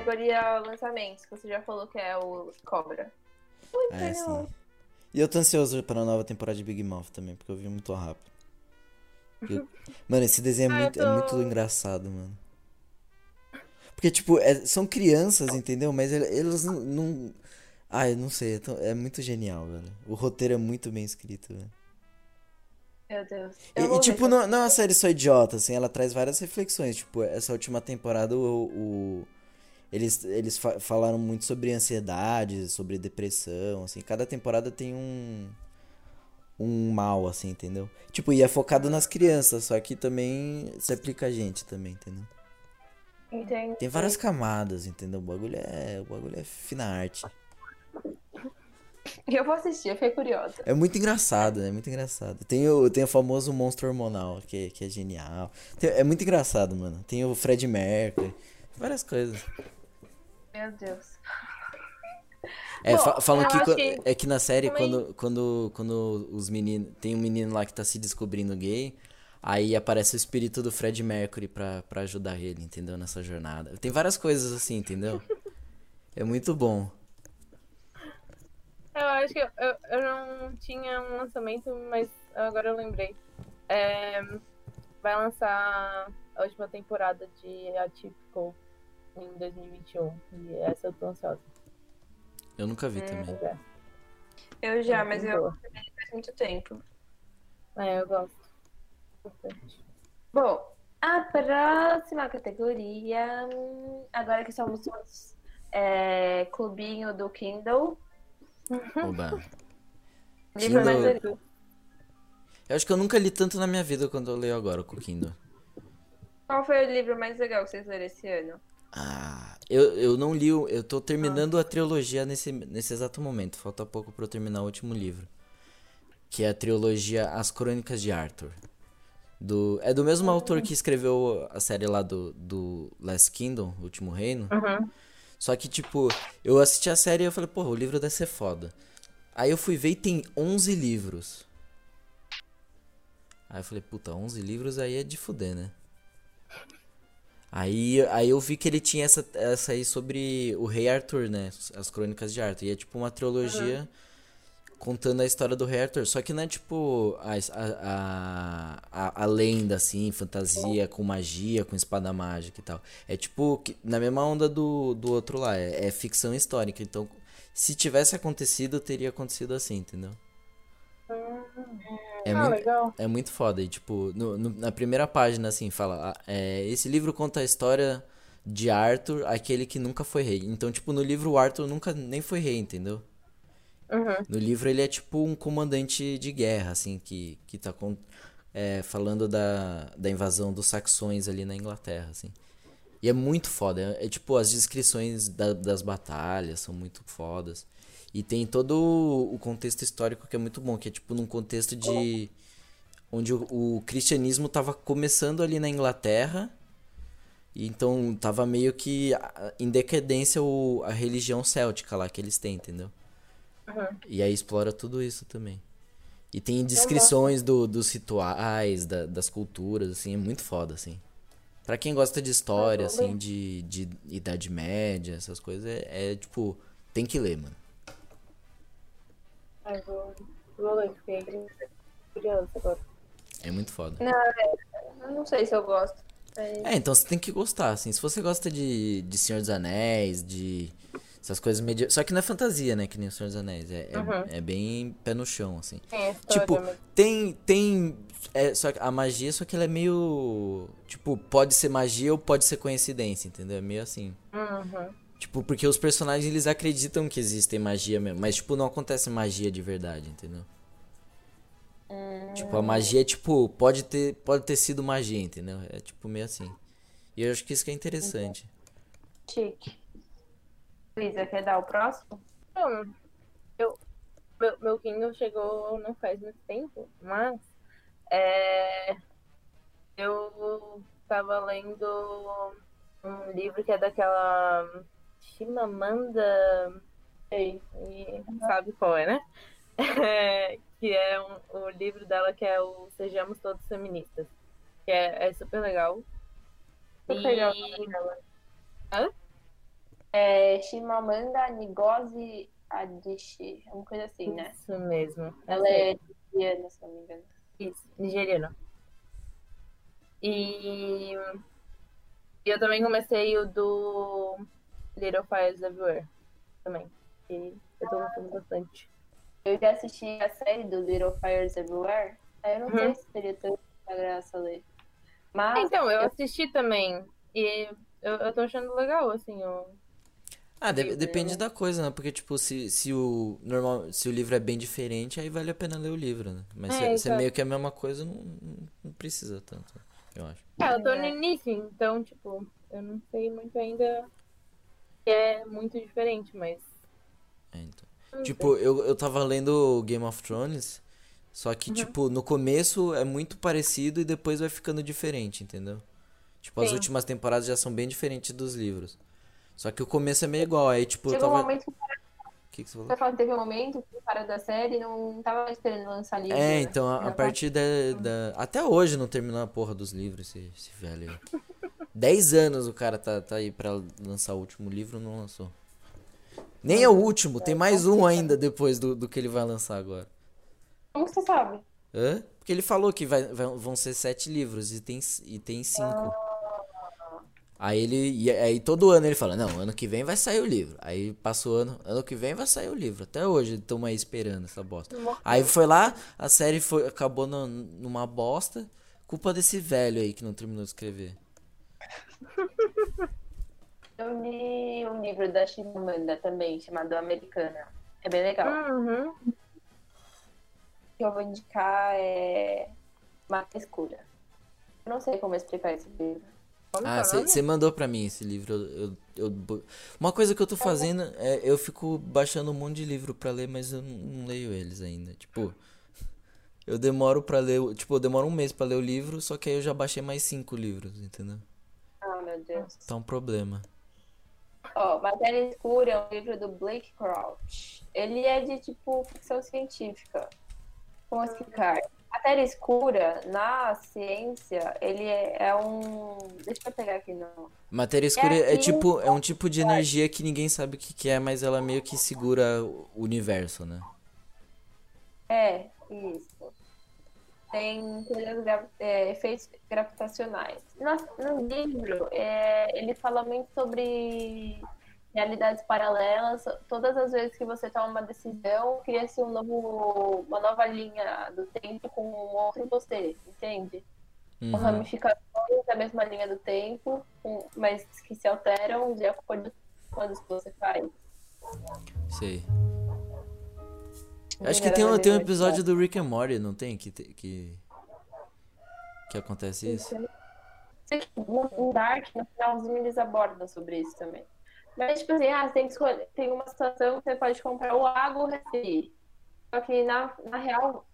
Categoria lançamentos, que você já falou que é o Cobra. É, sim. E eu tô ansioso pra nova temporada de Big Mouth também, porque eu vi muito rápido. Eu- [laughs] Mano, esse desenho é Ah, muito, é tô- muito engraçado, mano. Porque, tipo, é- são crianças, entendeu? Mas ele- eles não. não... Ah, eu não sei, é, tão- é muito genial, velho. O roteiro é muito bem escrito, velho. Meu Deus. E, Eu e, ver tipo, não, não é uma série só idiota, assim, ela traz várias reflexões. Tipo, essa última temporada, o, o- eles, eles fa- falaram muito sobre ansiedade, sobre depressão, assim. Cada temporada tem um, um mal, assim, entendeu? Tipo, e é focado nas crianças, só que também se aplica a gente também, entendeu? Entendi. Tem várias camadas, entendeu? O bagulho é, o bagulho é fina arte. Eu vou assistir, eu fiquei curiosa. É muito engraçado, é muito engraçado. Tem o, tem o famoso monstro hormonal, que, que é genial. Tem- é muito engraçado, mano. Tem o Fred Mercury, várias coisas. Meu Deus. É, Bom, fa- falam que, que é que na série, também- quando, quando, quando os meninos. Tem um menino lá que tá se descobrindo gay, aí aparece o espírito do Fred Mercury pra, pra ajudar ele, entendeu? Nessa jornada. Tem várias coisas assim, entendeu? É muito bom. Eu acho que eu, eu, eu não tinha um lançamento, mas agora eu lembrei. É, vai lançar a última temporada de Atypical em 2021. E essa eu tô ansiosa. Eu nunca vi também. Mas é, Eu já, é mas eu boa. faz muito tempo. É, eu gosto. Bom, a próxima categoria. hum, Agora que somos todos é, clubinho do Kindle. Oba. Livro mais Kindle- legal. Eu acho que eu nunca li tanto na minha vida quando eu leio agora com o Kindle. Qual foi o livro mais legal que vocês leram esse ano? Ah, eu, eu não li, eu tô terminando a trilogia nesse, nesse exato momento. Falta pouco pra eu terminar o último livro. Que é a trilogia As Crônicas de Arthur. Do, é do mesmo autor que escreveu a série lá do, do Last Kingdom, O Último Reino. Uhum. Só que, tipo, eu assisti a série e eu falei, porra, o livro deve ser foda. Aí eu fui ver e tem 11 livros. Aí eu falei, puta, 11 livros aí é de fuder, né? Aí, aí eu vi que ele tinha essa, essa aí sobre o Rei Arthur, né? As Crônicas de Arthur. E é tipo uma trilogia contando a história do Rei Arthur. Só que não é tipo a, a, a, a lenda, assim, fantasia, com magia, com espada mágica e tal. É tipo, na mesma onda do, do outro lá. É, é ficção histórica. Então, se tivesse acontecido, teria acontecido assim, entendeu? É ah, muito, legal. é muito foda. E, tipo, no- no- na primeira página, assim, fala: ah, é, Esse livro conta a história de Arthur, aquele que nunca foi rei. Então, tipo, no livro, o Arthur nunca nem foi rei, entendeu? Uhum. No livro, ele é tipo um comandante de guerra, assim, que, que tá com, é, falando da, da invasão dos saxões ali na Inglaterra, assim. E é muito foda. É, é, tipo, as descrições da- das batalhas são muito fodas. E tem todo o- contexto histórico que é muito bom, que é tipo num contexto de onde o, o cristianismo tava começando ali na Inglaterra. E então tava meio que em decadência o, a religião céltica lá que eles têm, entendeu? Uhum. E aí explora tudo isso também. E tem descrições do, dos rituais, da- das culturas, assim, é muito foda, assim. Pra quem gosta de história, assim, de, de Idade Média, essas coisas, é, é, tipo, tem que ler, mano. Ai, fiquei curiosa agora. É muito foda. Eu não sei se eu gosto. É, É, então você tem que gostar, assim. Se você gosta de, de Senhor dos Anéis, de essas coisas medievais. Só que não é fantasia, né? Que nem o Senhor dos Anéis. É, é, Uhum. é bem pé no chão, assim. História, Tipo, tem. Tem. É, só que a magia, só que ela é meio. Tipo, pode ser magia ou pode ser coincidência, entendeu? É meio assim. Uhum. Tipo, porque os personagens eles acreditam que existem magia mesmo. Mas, tipo, não acontece magia de verdade, entendeu? Tipo, a magia, tipo, pode ter, pode ter sido magia, entendeu? É tipo meio assim. E eu acho que isso que é interessante. chique. Luísa, quer dar o próximo? Não, eu, meu, meu Kindle chegou não faz muito tempo, mas é, eu tava lendo um livro que é daquela Chimamanda, Sei. e sabe qual é, né? [laughs] É, que é um, o livro dela que é o Sejamos Todos Feministas, que é, é super legal. Super legal. E- Hã? É Shimamanda Ngozi Adichie, uma coisa assim, né? Isso mesmo. Ela é indiana, se não me engano. Isso, nigeriano. E e eu também comecei o do Little Fires Everywhere também. E eu tô gostando bastante. Eu já assisti a série do Little Fires Everywhere. Aí eu não Uhum. sei se teria tanta graça ler. Mas Então, eu assisti também. E eu, eu tô achando legal, assim, o. Ah, de- depende né? da coisa, né? Porque, tipo, se, se o normal, se o livro é bem diferente, aí vale a pena ler o livro, né? Mas É, se, se é meio que a mesma coisa, não, não- precisa tanto, eu acho. Ah, eu tô no É. início, então, tipo, eu não sei muito ainda que é muito diferente, mas. É, então. Tipo, eu, eu tava lendo Game of Thrones, só Uhum. que, tipo, no começo é muito parecido e depois vai ficando diferente, entendeu? Tipo, as Sim. últimas temporadas já são bem diferentes dos livros. Só que o começo é meio igual, aí, tipo, eu chegou um tava... momento que que que você falou? você fala que teve um momento que o cara da série não tava mais querendo lançar livro. É, né? então, a, a Já partir da, da- Até hoje não terminou a porra dos livros, esse, esse velho aí. [laughs] Dez anos o cara tá, tá aí pra lançar o último livro, não lançou. Nem é o último, tem mais um ainda depois do, do que ele vai lançar agora. Como você sabe? Hã? Porque ele falou que vai, vai- vão ser sete livros e tem, e tem cinco. Aí ele. E aí todo ano ele fala, não, ano que vem vai sair o livro. Aí passou o ano, ano que vem vai sair o livro. Até hoje estamos aí esperando essa bosta. Aí foi lá, a série foi, acabou no- numa bosta. Culpa desse velho aí que não terminou de escrever. [laughs] Eu li um livro da Chimamanda também, chamado Americana. É bem legal. Uhum. O que eu vou indicar é Mata Escura. Eu não sei como explicar esse livro. Ah, é você mandou pra mim esse livro. Eu, eu- eu Uma coisa que eu tô fazendo é eu fico baixando um monte de livro pra ler, mas eu não, não leio eles ainda. Tipo, eu demoro pra ler. Tipo, eu demoro um mês pra ler o livro, só que aí eu já baixei mais cinco livros, entendeu? Ah, meu Deus. Tá um problema. Ó, Matéria Escura é um livro do Blake Crouch. Ele é de, tipo, ficção científica. Como explicar? Matéria escura, na ciência, ele é, é um... Deixa eu pegar aqui, não. Matéria escura é, assim, tipo, é um tipo de energia que ninguém sabe o que, que é, mas ela meio que segura o universo, né? É, isso. Tem gra- é, efeitos gravitacionais. No, no livro, é, ele fala muito sobre realidades paralelas. Todas as vezes que você toma uma decisão, cria-se um novo, uma nova linha do tempo com um outro você, entende? Com Uhum. ramificações da mesma linha do tempo, com- mas que se alteram de acordo com as que você faz. Sei. Acho que tem um, tem um episódio do Rick and Morty, não tem? Que, que, que acontece isso? Sei que no Dark, no finalzinho, eles abordam sobre isso também. Mas, tipo assim, ah, tem que escolher. Tem uma situação que você pode comprar o água ou o refri. Só que, na, na real,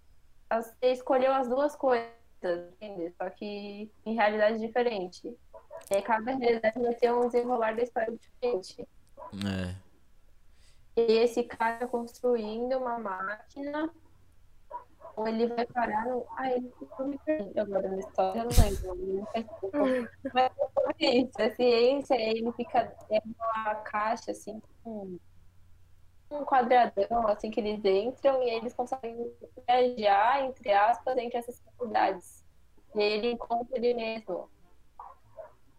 você escolheu as duas coisas, entende? Só que em realidade diferente. E aí cada realidade vai ter um desenrolar da história diferente. É. E esse cara construindo uma máquina, ou ele vai parar no. Ai, eu me perdi agora na história, eu não lembro. não faz tempo. Mas é isso, a ciência, ele fica é uma caixa, assim, com um quadradão, assim, que eles entram e eles conseguem viajar, entre aspas, entre essas faculdades. E aí ele encontra ele mesmo.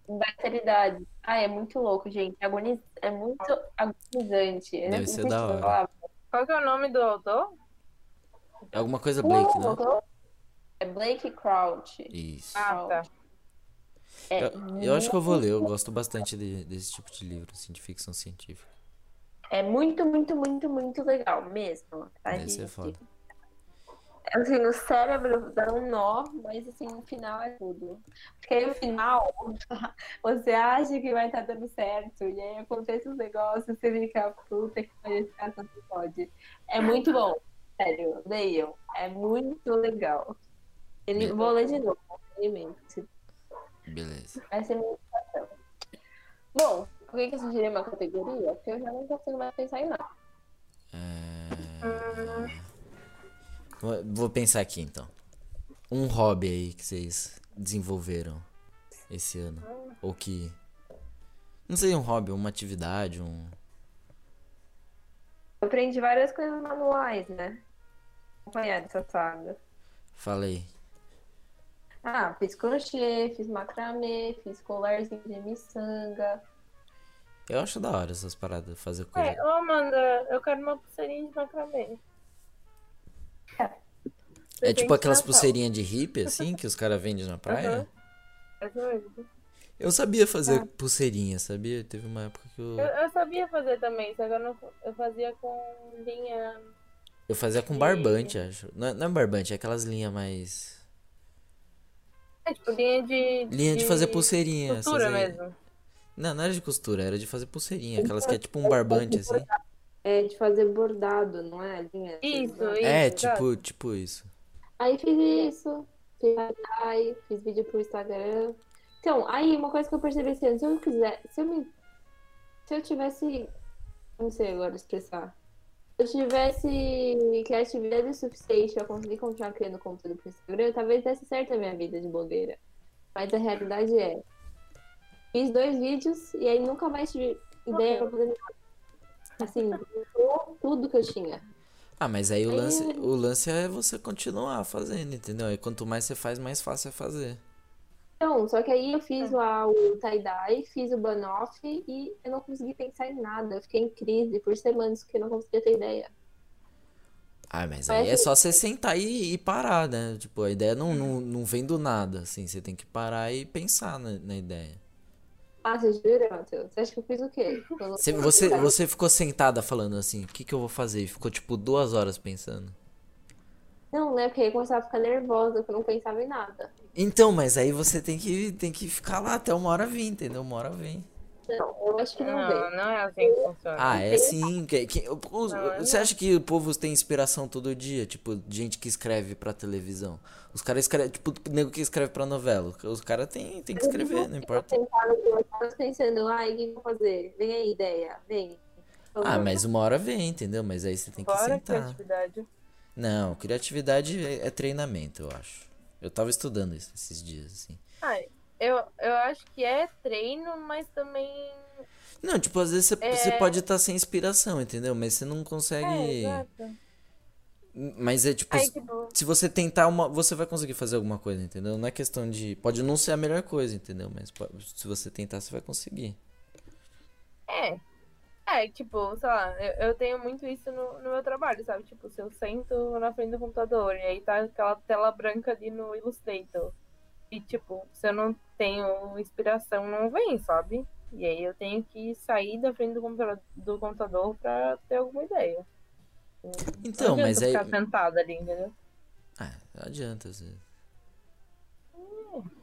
Da. Ah, é muito louco, gente. Agoniz... É muito agonizante. Eu Deve não ser da hora. Qual que é o nome do autor? É alguma coisa Blake, Não, né? É Blake Crouch. Isso. Ah, tá. É Eu, eu acho que eu vou ler, eu gosto bastante de- desse tipo de livro, assim, de ficção científica. É muito, muito, muito, muito legal mesmo. tá, ser gente? foda. Assim, o cérebro dá um nó, mas assim, no final é tudo. Porque aí no final, [laughs] você acha que vai estar dando certo, e aí acontece uns negócios, você fica, puta que esse cara não pode. É muito bom, sério, leiam. É muito legal. Ele, vou ler de novo. Beleza. Vai ser minha indicação. Bom, alguém quer sugerir uma categoria? Porque eu já não consigo mais pensar em nada. É... Vou pensar aqui então. Um hobby aí que vocês desenvolveram esse ano. Ou que. Não sei, um hobby, uma atividade, um. Eu aprendi várias coisas manuais, né? Acompanhar essa saga. Falei. Ah, fiz crochê, fiz macramê, fiz colarzinho de miçanga. Eu acho da hora essas paradas, fazer coisa. É, ô Amanda, eu quero uma pulseirinha de macramê. É tipo aquelas pulseirinhas de hippie, assim, que os caras vendem na praia. Aham. Eu sabia fazer Tá. pulseirinha, sabia? Teve uma época que eu. Eu, eu sabia fazer também, só que eu, não, eu fazia com linha. Eu fazia com barbante, acho. Não é, não é barbante, é aquelas linhas mais. É, tipo, linha de. Linha de fazer pulseirinha. Costura aí. mesmo. Não, não era de costura, era de fazer pulseirinha. Aquelas que é tipo um barbante, assim. É de fazer bordado, não é? Linha, Isso, isso. É, tipo, tipo isso. Aí fiz isso, fiz ai, fiz vídeo pro Instagram. Então, aí uma coisa que eu percebi ano, se eu quiser, se eu me. Se eu tivesse. Não sei agora expressar. Se eu tivesse criatividade suficiente pra conseguir continuar criando conteúdo pro Instagram, talvez desse certo a minha vida de blogueira. Mas a realidade é. Fiz dois vídeos e aí nunca mais tive ideia pra poder. Assim, tudo que eu tinha. Ah, mas aí o lance, o lance é você continuar fazendo, entendeu? Aí quanto mais você faz, mais fácil é fazer. Então, só que aí eu fiz lá o tie-dye, fiz o banoff e eu não consegui pensar em nada. Eu fiquei em crise por semanas porque eu não conseguia ter ideia. Ah, mas aí é assim- só você sentar e, e parar, né? Tipo, a ideia não, não, não vem do nada, assim. Você tem que parar e pensar na, na ideia. Ah, você jura, Matheus? Você acha que eu fiz o quê? Você, você, você ficou sentada falando assim, o que, que eu vou fazer? E ficou tipo duas horas pensando. Não, né? Porque aí eu começava a ficar nervosa, porque eu não pensava em nada. Então, mas aí você tem que, tem que ficar lá até uma hora vir, entendeu? Uma hora vem. Não, eu acho que não, Não, não é assim que funciona. Ah, é sim. Que, que- os- Não, é você acha que o povo tem inspiração todo dia? Tipo, gente que escreve pra televisão. Os caras escrevem, tipo, o nego que escreve pra novela. Os caras tem, tem que escrever, não importa. Eu tava pensando, ai, o que eu vou fazer? Vem aí, ideia, vem. Ah, mas uma hora vem, entendeu? Mas aí você tem que Fora sentar. criatividade. Não, criatividade é, é treinamento, eu acho. Eu tava estudando isso esses dias, assim. Ah, eu, eu acho que é treino, mas também. Não, tipo, às vezes você, É. você pode estar sem inspiração, entendeu? Mas você não É, consegue. exato. Mas é tipo, tipo, se você tentar uma, você vai conseguir fazer alguma coisa, entendeu? Não é questão de, pode não ser a melhor coisa, entendeu? Mas po- se você tentar, você vai conseguir. é. É, tipo, sei lá, eu, eu tenho muito isso no, no meu trabalho, sabe? Tipo, se eu sento na frente do computador e aí tá aquela tela branca ali no Illustrator. E, tipo, se eu não tenho inspiração, não vem, sabe? E aí eu tenho que sair da frente do computador, do computador pra ter alguma ideia. Então, não adianta mas aí, ficar sentada ali, entendeu? ah, não adianta, às vezes.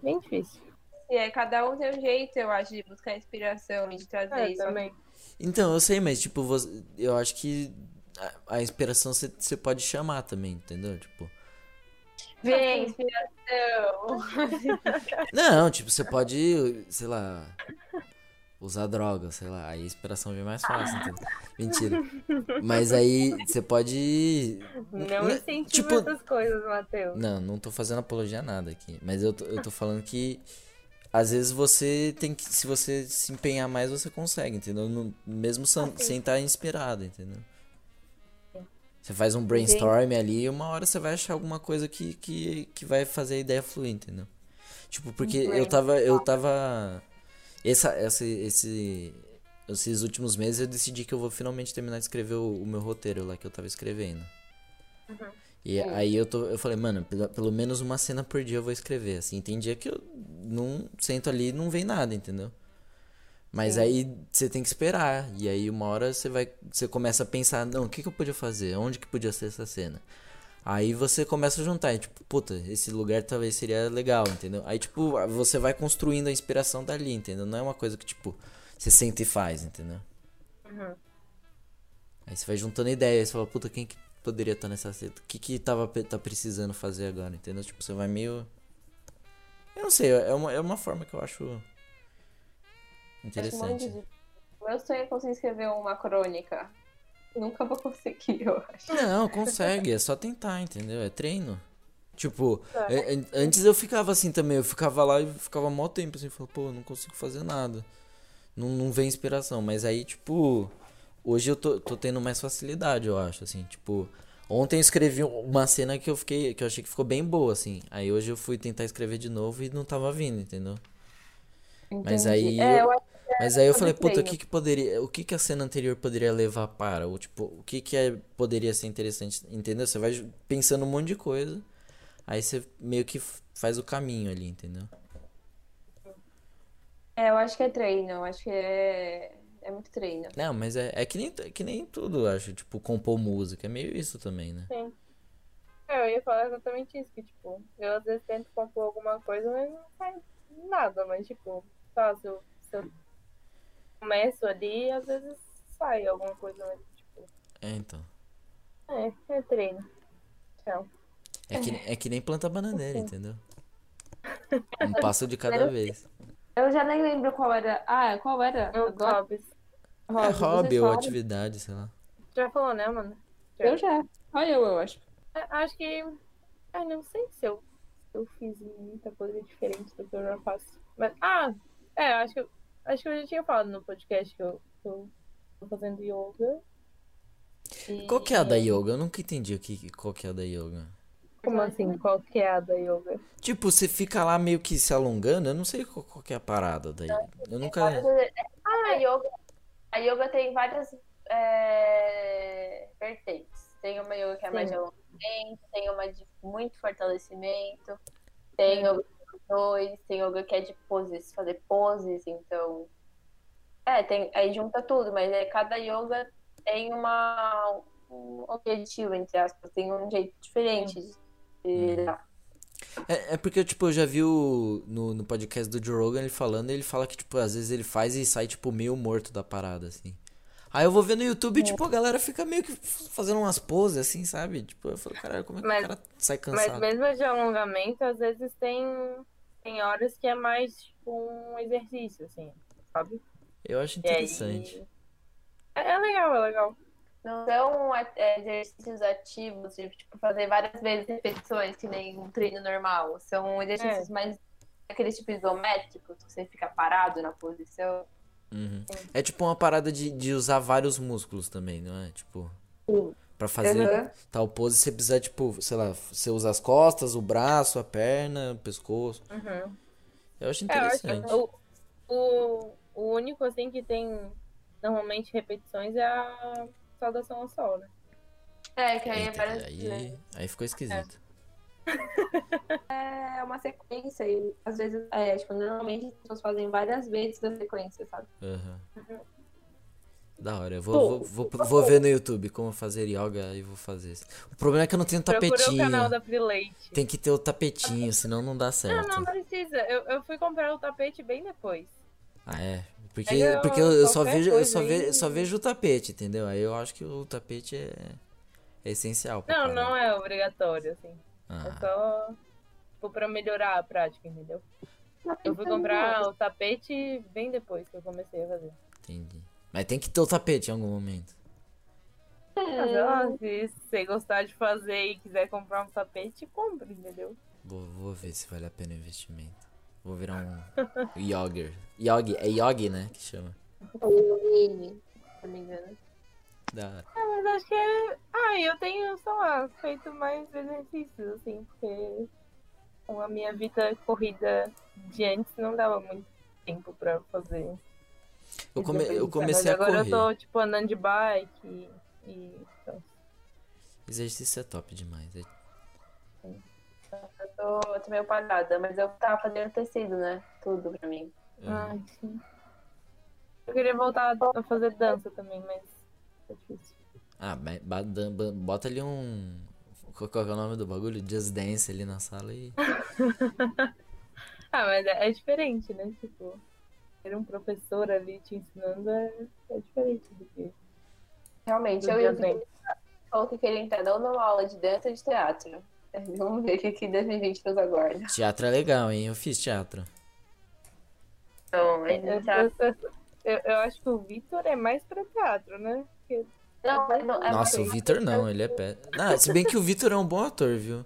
Bem difícil. E aí cada um tem um jeito, eu acho, de buscar inspiração e de trazer É, isso. também. Então, eu sei, mas tipo, você, eu acho que a, a inspiração você, pode chamar também, entendeu? Tipo, Vem, inspiração. Não, tipo, você pode, sei lá, usar droga, sei lá, aí a inspiração vem mais fácil, entendeu? Mentira. Mas aí você pode. Não incentiva tipo- essas coisas, Matheus. Não, não tô fazendo apologia a nada aqui. Mas eu tô, eu tô falando que às vezes você tem que. Se você se empenhar mais, você consegue, entendeu? No- mesmo sem, sem estar inspirado, entendeu? Você faz um brainstorm ali e uma hora você vai achar alguma coisa que, que, que vai fazer a ideia fluir, entendeu? Tipo, porque eu tava. Eu tava. Essa, essa, esse, esses últimos meses eu decidi que eu vou finalmente terminar de escrever o, o meu roteiro lá que eu tava escrevendo. E aí eu, tô, eu falei, mano, pelo, pelo menos uma cena por dia eu vou escrever. Assim, tem dia que eu não sento ali e não vem nada, entendeu? Mas aí você tem que esperar. E aí uma hora você vai. Você começa a pensar, não, o que, que eu podia fazer? Onde que podia ser essa cena? Aí você começa a juntar, e, tipo, puta, esse lugar talvez seria legal, entendeu? Aí, tipo, você vai construindo a inspiração dali, entendeu? Não é uma coisa que, tipo, você senta e faz, entendeu? Aí você vai juntando ideias, você fala, puta, quem que poderia estar nessa cena? O que que tava, tá precisando fazer agora, entendeu? Tipo, você vai meio... Eu não sei, é uma, é uma forma que eu acho interessante. Meu sonho é conseguir escrever uma crônica. Nunca vou conseguir, eu acho. Não, consegue, é só tentar, entendeu? É treino. Tipo, é- é- antes eu ficava assim também, eu ficava lá e ficava mó tempo assim, falando, pô, não consigo fazer nada. Não, não vem inspiração, mas aí, tipo, hoje eu tô, tô tendo mais facilidade, eu acho, assim, tipo, ontem eu escrevi uma cena que eu fiquei, que eu achei que ficou bem boa, assim. Aí hoje eu fui tentar escrever de novo e não tava vindo, entendeu? Mas Entendi. aí É, eu- eu acho Mas aí eu falei, puta, o que que poderia, o que que a cena anterior poderia levar para? Ou tipo, o que que é, poderia ser interessante, entendeu? Você vai pensando um monte de coisa, aí você meio que faz o caminho ali, entendeu? É, eu acho que é treino. Eu acho que é, é muito treino. Não, mas é, é que nem, é que nem tudo, eu acho, tipo, compor música, é meio isso também, né? Sim. É, eu ia falar exatamente isso, que tipo, eu às vezes tento compor alguma coisa, mas não sai nada, mas tipo, tá, se eu, se eu começo ali, às vezes sai alguma coisa, mas tipo, É, então. é, é treino. Então, É que, é que nem planta bananeira, entendeu? [laughs] Um passo de cada vez. Eu já nem lembro qual era. Ah, qual era? eu Agora? Hobbies. É Hobby, ou atividade, sei lá. Já falou, né, mano? Eu já. Olha eu, eu acho. É, Acho que. Ai, não sei se eu, eu fiz muita coisa diferente do que eu já faço. Mas, ah, é, acho que, eu- acho que eu já tinha falado no podcast que eu, que eu tô fazendo yoga. E- Qual que é a da yoga? Eu nunca entendi o que, qual que é a da yoga. Como assim? Qual que é a da yoga? Tipo, você fica lá meio que se alongando, eu não sei qual, qual que é a parada daí. Eu nunca. Ah, a yoga, a yoga tem várias é, vertentes. Tem uma yoga que é mais de Sim. alongamento, tem uma de muito fortalecimento, tem yoga de dois, tem yoga que é de poses, fazer poses, então. É, tem, aí junta tudo, mas é, cada yoga tem uma, um objetivo, entre aspas, tem um jeito diferente de, de dar. É, é porque, tipo, eu já vi o, no, no podcast do Joe Rogan ele falando, ele fala que, tipo, às vezes ele faz e sai, tipo, meio morto da parada, assim. Aí eu vou ver no YouTube e, tipo, a galera fica meio que fazendo umas poses, assim, sabe? Tipo, eu falo, caralho, como é que Mas- o cara sai Mas cansado? mesmo de alongamento, às vezes tem, tem horas que é mais tipo um exercício, assim, sabe? Eu acho E aí- interessante. É, é legal, é legal. Não são é, exercícios ativos, de tipo, fazer várias vezes repetições, que nem um treino normal. São exercícios mais aqueles tipo isométricos, que você fica parado na posição. Uhum. É tipo uma parada de, de usar vários músculos também, não é? Tipo, pra fazer Uhum. tal pose, você precisa, tipo, sei lá, você usa as costas, o braço, a perna, o pescoço. Uhum. Eu acho É, eu acho que interessante. o, o, o único, assim, que tem normalmente repetições é a saudação ao sol, né? É, que aí é Eita, aí, aí ficou esquisito. [laughs] É uma sequência e às vezes, é, tipo, normalmente as pessoas fazem várias vezes da sequência, sabe? Aham. Da hora, eu vou, vou, vou, vou ver no YouTube como fazer yoga e vou fazer. O problema é que eu não tenho Procura o tapetinho. canal da. Tem que ter o tapetinho, senão não dá Não, certo. não precisa. Eu, eu fui comprar o tapete bem depois. Ah, é. Porque, Pega porque eu, eu só vejo, eu só, ve, aí. eu só vejo o tapete, entendeu? Aí eu acho que o tapete é, é essencial. pra Não, parada. não é obrigatório, assim. Ah, só tipo, pra melhorar a prática, entendeu? Eu fui comprar o tapete bem depois que eu comecei a fazer. entendi. Mas tem que ter o tapete em algum momento. Ó, se você gostar de fazer e quiser comprar um tapete, compre, entendeu? Vou, vou ver se vale a pena o investimento. Vou virar um [laughs] yogger. Yogi, é yogi, né? Que chama. Mini, se não me engano. Da hora. Ah, mas acho que é. Ah, eu tenho, sei lá, feito mais exercícios, assim, porque com a minha vida corrida de antes não dava muito tempo pra fazer. Eu, come- eu comecei a agora correr. eu tô, tipo, andando de bike e. e então, Exercício é top demais. é- Eu tô, eu tô meio parada, mas eu tava fazendo tecido, né? Tudo pra mim. Ai, sim. Eu queria voltar a fazer dança também, mas é difícil. Ah, bota ali um. Qual é o nome do bagulho? Just Dance ali na sala e. [laughs] Ah, mas é, é diferente, né? Tipo, ter um professor ali te ensinando é, é diferente do que. Realmente, Do eu e. Vitor falou que queria entrar dando uma aula de dança e de teatro. [laughs] Vamos ver o que que 2020 nos aguarda. Teatro é legal, hein? Eu fiz teatro. Então, a Eu, gente tá... eu, eu- eu acho que o Vitor é mais pra teatro, né? Porque Não, mas não, é Nossa, o Vitor não, ele é pé. Não, se bem que o Vitor é um bom ator, viu?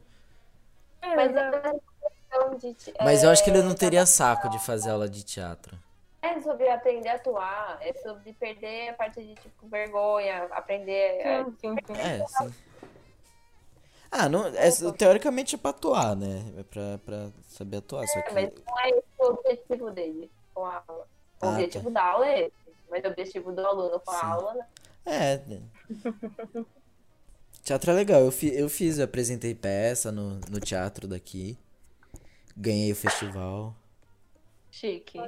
É, Mas mas é é- questão de... te- Mas eu acho que ele é, não teria saco de fazer aula de teatro. É sobre aprender a atuar, é sobre perder a parte de, tipo, vergonha, aprender... sim, sim. É, sim. Ah, não, é, teoricamente é pra atuar, né? É pra, pra saber atuar, só que. Mas não é esse o objetivo dele com a aula. O Ah, objetivo da aula é esse. Mas o objetivo do aluno com a Sim. aula, né? É. Teatro é legal. Eu, fi, eu fiz, eu apresentei peça no, no teatro daqui. Ganhei o festival. Chique.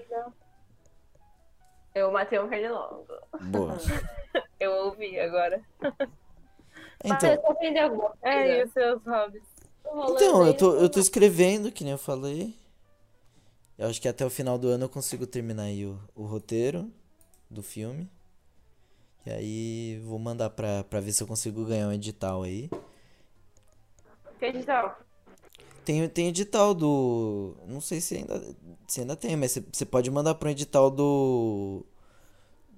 Eu matei um pernilongo. Boa. [laughs] Eu ouvi agora. Mas Então, eu aprendi alguma coisa. É, e os seus hobbies? então eu, tô, eu tô escrevendo, que nem eu falei. Eu acho que até o final do ano eu consigo terminar aí o, o roteiro do filme. E aí vou mandar pra, pra ver se eu consigo ganhar um edital aí. Que edital? Tem, tem edital do. Não sei se ainda, se ainda tem, mas você- pode mandar para um edital do.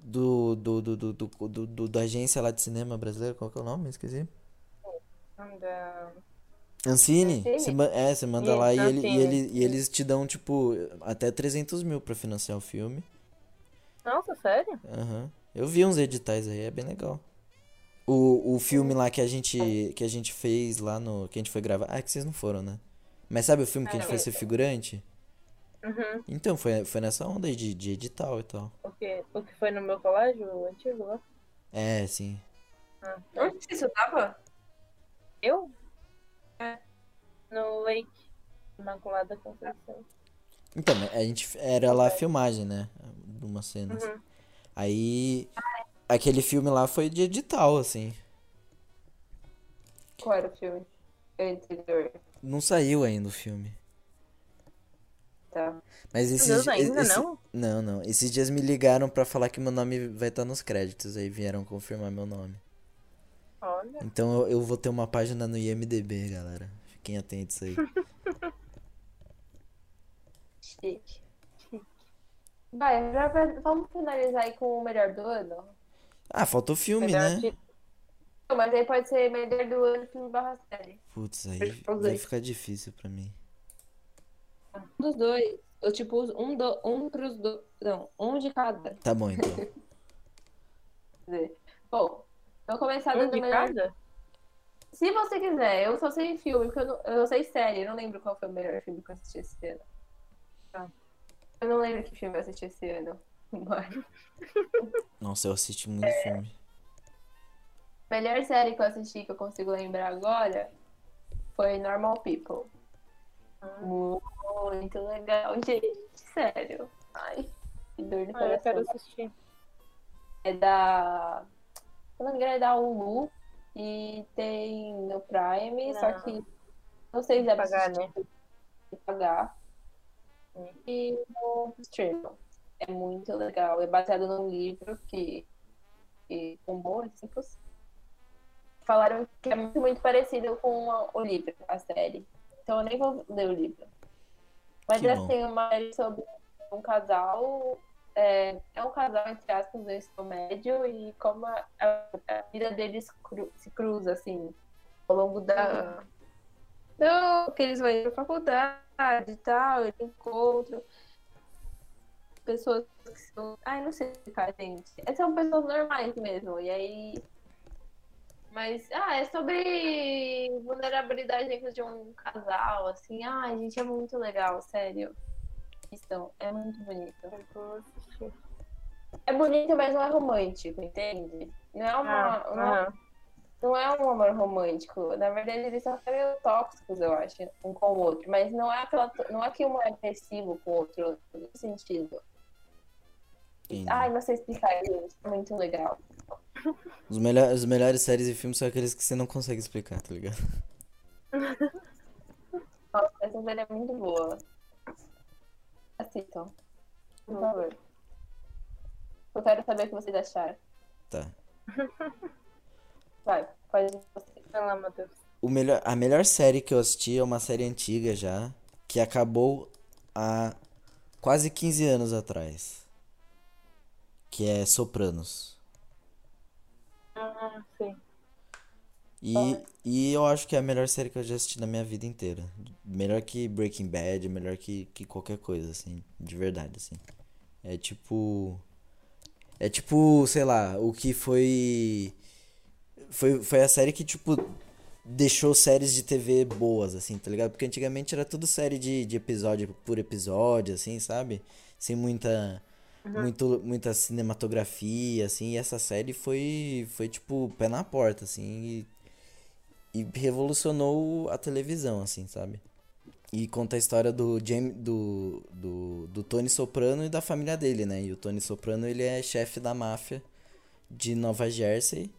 Do, do, do, do, do, do- do- da agência lá de cinema brasileiro. Qual que é o nome? Esqueci. Da- Ancine? Ancine? Você ma- é, você manda Isso, lá e, ele, e, ele, e eles te dão, tipo, até 300 mil pra financiar o filme. Nossa, sério? Aham. Eu vi uns editais aí, é bem legal. O, o filme lá que a gente que a gente fez lá no. Que a gente foi gravar. Ah, é que vocês não foram, né? Mas sabe o filme que a gente foi ser figurante? Uhum. Então, foi, foi nessa onda aí de, de edital e tal. O que, o que foi no meu colégio, o antigo lá? É, sim. Ah, Onde você estudava? Eu? No Lake Imaculada Conceição. Então, a gente era lá a filmagem, né? De umas cenas. Uhum. Aí. Aquele filme lá foi de edital, assim. Qual era o filme? É interior. Não saiu ainda o filme. Tá. Mas esses Deus, ainda esse- não? Não, não. Esses dias me ligaram pra falar que meu nome vai estar nos créditos. Aí vieram confirmar meu nome. Olha. Então eu, eu vou ter uma página no IMDB, galera. Fiquem atentos aí. Chique. Vai, vamos finalizar aí com o melhor do ano? Ah, faltou filme, Melhor né? Não, mas aí pode ser melhor do ano filme barra série. Putz, aí vai ver. ficar difícil pra mim. Um dos dois. Eu, tipo, um, do, um pros dois. Não, um de cada. Tá bom, então. [laughs] Quer dizer. Bom, vou começar Um dando melhor. cada? Se você quiser, eu só sei filme, porque eu, não, eu sei série. Eu não lembro qual foi o melhor filme que eu assisti esse ano. Tá. Eu não lembro que filme eu assisti esse ano. [laughs] Mas... Nossa, eu assisti muito É. filme. melhor série que eu assisti que eu consigo lembrar agora foi Normal People. Muito legal, gente. Sério. Ai, que dor no Ah, eu quero coração. assistir. É da. Se não me engano, é da Hulu. E tem no Prime, só Não. que não sei se deve Pagar, né? Pagar. Hum. E no stream. É muito legal. É baseado num livro que, que bombou, assim, possível. Falaram que é muito, muito parecido com o livro, a série. então eu nem vou ler o livro. Mas Que assim, bom. tem uma série sobre um casal. É, é um casal, entre aspas, do ensino médio e como a, a- vida deles cru- se cruza, assim, ao longo da. Então, que eles vão ir pra faculdade e tal, eles encontram pessoas que são. Ai, não sei explicar, gente. É, São pessoas normais mesmo. E aí. Mas, ah, é sobre vulnerabilidade dentro de um casal, assim. Ai, gente, é muito legal, sério. Então, é muito bonito. É bonito, mas não é romântico, entende? Não é uma. Ah, não, é- aham. não é um amor romântico. Na verdade, eles são até meio tóxicos, eu acho, um com o outro. Mas não é aquela. Não é que um é agressivo com o outro, no sentido. Entendi. Ai, não sei explicar. É muito legal. Os, melhor, as melhores séries e filmes são aqueles que você não consegue explicar, tá ligado? [laughs] Nossa, essa série é muito boa. Assistam. Por favor. Eu quero saber o que vocês acharam. Tá. [laughs] Vai, pode ir você. Vai lá, Matheus. O melhor, a melhor série que eu assisti é uma série antiga já, que acabou há quase 15 anos atrás. Que é Sopranos. Ah, sim. E, e eu acho que é a melhor série que eu já assisti na minha vida inteira. Melhor que Breaking Bad, melhor que, que qualquer coisa, assim, de verdade, assim. É tipo. É tipo, sei lá, o que foi. Foi, foi a série que, tipo, deixou séries de TV boas, assim, tá ligado? Porque antigamente era tudo série de, de episódio por episódio, assim, sabe? Sem muita. Muito, muita cinematografia, assim, e essa série foi, foi tipo, pé na porta, assim, e, e revolucionou a televisão, assim, sabe? E conta a história do, James, do, do, do Tony Soprano e da família dele, né? E o Tony Soprano, ele é chefe da máfia de Nova Jersey.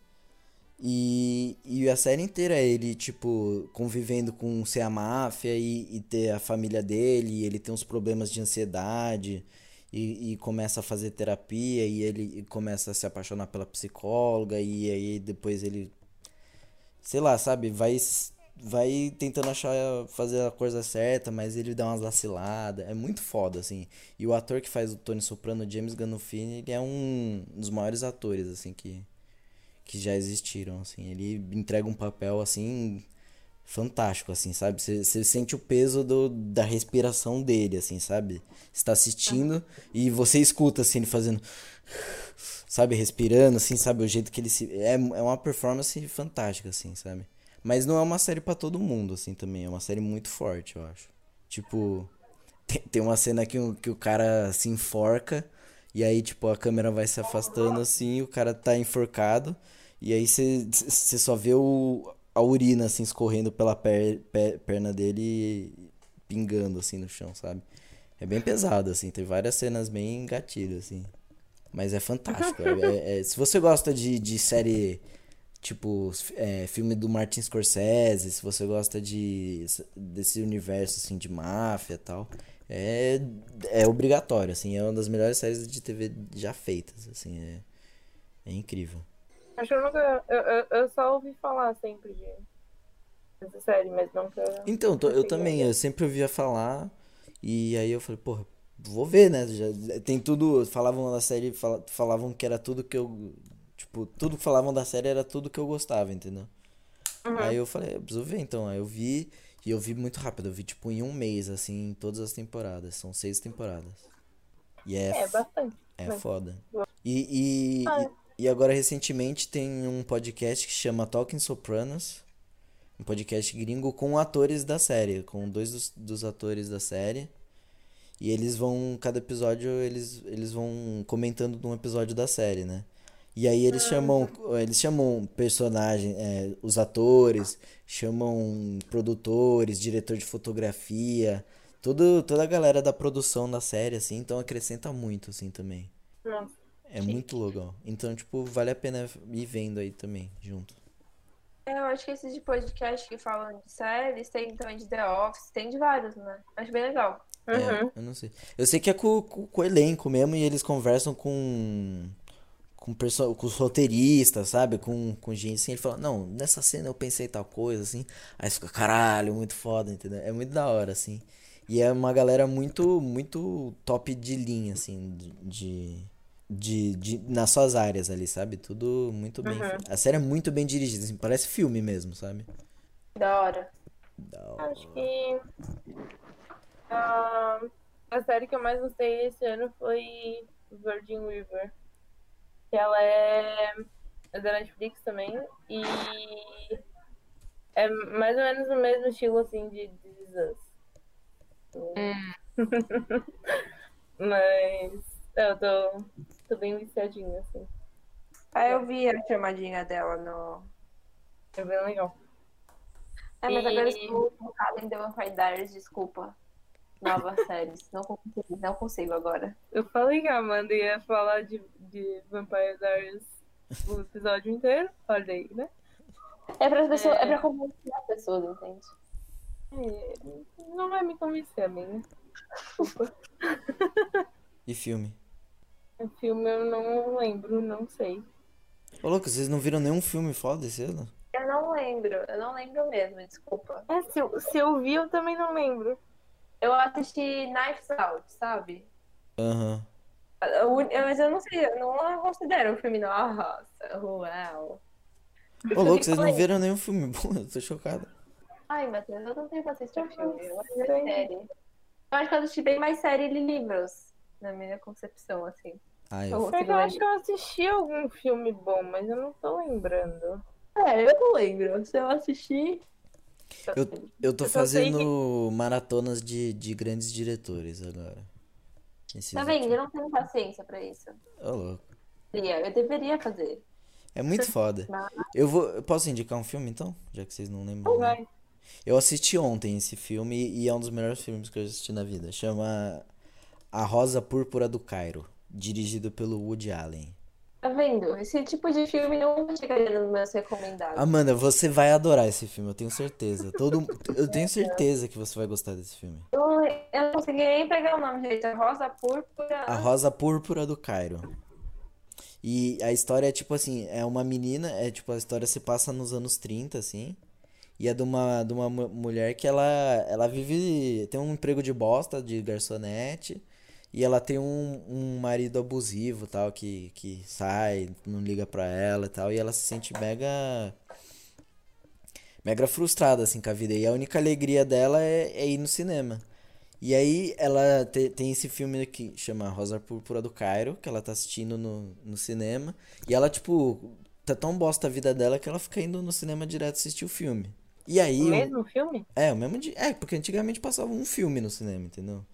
E, e a série inteira é ele, tipo, convivendo com ser a máfia e, e ter a família dele. Ele tem uns problemas de ansiedade e, e começa a fazer terapia. E ele começa a se apaixonar pela psicóloga. E aí depois ele, sei lá, sabe, vai, vai tentando achar, fazer a coisa certa, mas ele dá umas vaciladas. É muito foda, assim. E o ator que faz o Tony Soprano, James Gandolfini, ele é um dos maiores atores, assim, que que já existiram, assim. Ele entrega um papel, assim, fantástico, assim, sabe? Você sente o peso do, da respiração dele, assim, sabe? Você tá assistindo e você escuta, assim, ele fazendo... Sabe? Respirando, assim, sabe? O jeito que ele se... É, é uma performance fantástica, assim, sabe? Mas não é uma série pra todo mundo, assim, também. É uma série muito forte, eu acho. Tipo... Tem, tem uma cena que, o- que o cara se enforca e aí, tipo, a câmera vai se afastando assim, o cara tá enforcado e aí você só vê o, a urina, assim, escorrendo pela per, per- perna dele e pingando, assim, no chão, sabe? É bem pesado, assim, tem várias cenas bem gatilhas, assim. Mas é fantástico. é- é- é- se você gosta de, de série, tipo, é, filme do Martin Scorsese, se você gosta de desse universo, assim, de máfia e tal, é, é obrigatório, assim, é uma das melhores séries de TV já feitas, assim, é, é incrível. Acho que eu nunca. Eu, eu, eu só ouvi falar sempre de. Dessa série, mas nunca. Então, eu a também, eu sempre ouvia falar, e aí eu falei, porra, vou ver, né? Já, tem tudo, falavam da série, fala- falavam que era tudo que eu, tipo, tudo que falavam da série era tudo que eu gostava, entendeu? Aí eu falei, eu preciso ver então, aí eu vi, e eu vi muito rápido, eu vi tipo em um mês, assim, todas as temporadas, são seis temporadas. E é, É, bastante. é mas- foda. E, e, Ah. e, e agora, recentemente, tem um podcast que chama Talking Sopranos. Um podcast gringo com atores da série. Com dois dos, dos atores da série. E eles vão, cada episódio, eles, eles vão comentando de um episódio da série, né? E aí eles chamam, eles chamam personagem, é, os atores, chamam produtores, diretor de fotografia, todo, toda a galera da produção da série, assim, então acrescenta muito, assim, também. Nossa. É muito legal. Então, tipo, vale a pena ir vendo aí também, junto. É, Eu acho que esses de podcast que falam de séries, tem também de The Office, tem de vários, né? Acho bem legal. Uhum. É, eu não sei. Eu sei que é com, com, com o elenco mesmo e eles conversam com, com, perso com os roteiristas, sabe? Com, com gente assim, ele fala, não, nessa cena eu pensei tal coisa, assim. Aí você fica, caralho, muito foda, entendeu? É muito da hora, assim. E é uma galera muito, muito top de linha, assim, de, de, de, nas suas áreas ali, sabe? Tudo muito bem. Uhum. A série é muito bem dirigida, assim, parece filme mesmo, sabe? Da hora. Da hora. Acho que ah, a série que eu mais gostei esse ano foi Virgin River. Que ela é, é da Netflix também. E é mais ou menos o mesmo estilo assim de This Is Us. [laughs] Mas é, eu tô, tô bem viciadinha, assim. Ah, eu vi a chamadinha dela no. É bem legal. É, mas agora E- estou focada em The Vampire Diaries, desculpa. Novas séries. Não consigo, não consigo agora. Eu falei que a Amanda ia falar de, de Vampire Diaries o episódio inteiro. Olha aí, né? É pra, pessoa, é. pra convencer as pessoas, entende? É, não vai me convencer, amiga. Desculpa. [laughs] E filme? O filme eu não lembro, não sei. Ô, louco, vocês não viram nenhum filme foda esse ano? Eu não lembro, eu não lembro mesmo, desculpa. É, se, eu, se eu vi, eu também não lembro. Eu assisti Knives Out, sabe? Aham. Eu- eu- Mas eu não sei, eu não considero um filme, nossa, uau. Ô, louco, vocês não viram nenhum filme bom? Eu tô chocado. Ai, Matheus, eu não tenho pra filme, eu acho que é Entendi. série. Eu acho que eu assisti bem mais série e livros, na minha concepção, assim. Ah, Eu eu... Eu acho que eu assisti algum filme bom, mas eu não tô lembrando. É, eu não lembro. Se eu assistir. Eu, eu tô Eu fazendo maratonas de, de grandes diretores agora. Esses Tá vendo? Eu não tenho paciência pra isso. Ô, louco. Deveria- Eu deveria fazer. É muito foda. Eu vou. eu Posso indicar um filme então? Já que vocês não lembram. né? Eu assisti ontem esse filme e é um dos melhores filmes que eu assisti na vida. Chama A Rosa Púrpura do Cairo, dirigido pelo Woody Allen. Tá vendo? Esse tipo de filme não chegaria nos meus recomendados. Amanda, você vai adorar esse filme, eu tenho certeza. Todo, eu tenho certeza que você vai gostar desse filme. Eu, não- eu não consegui nem pegar o nome, gente. É Rosa Púrpura. A Rosa Púrpura do Cairo. E a história é tipo assim, é uma menina, é tipo, a história se passa nos anos 30, assim. E é de uma, de uma mu- mulher que ela, ela vive, tem um emprego de bosta, de garçonete. E ela tem um, um marido abusivo, tal, que, que sai, não liga pra ela e tal. E ela se sente mega, mega frustrada, assim, com a vida. E a única alegria dela é, é ir no cinema. E aí ela te- tem esse filme que chama Rosa Púrpura do Cairo, que ela tá assistindo no, no cinema. E ela, tipo, tá tão bosta a vida dela que ela fica indo no cinema direto assistir o filme. E aí. O o- mesmo filme? É, o mesmo dia. É, porque antigamente passava um filme no cinema, entendeu?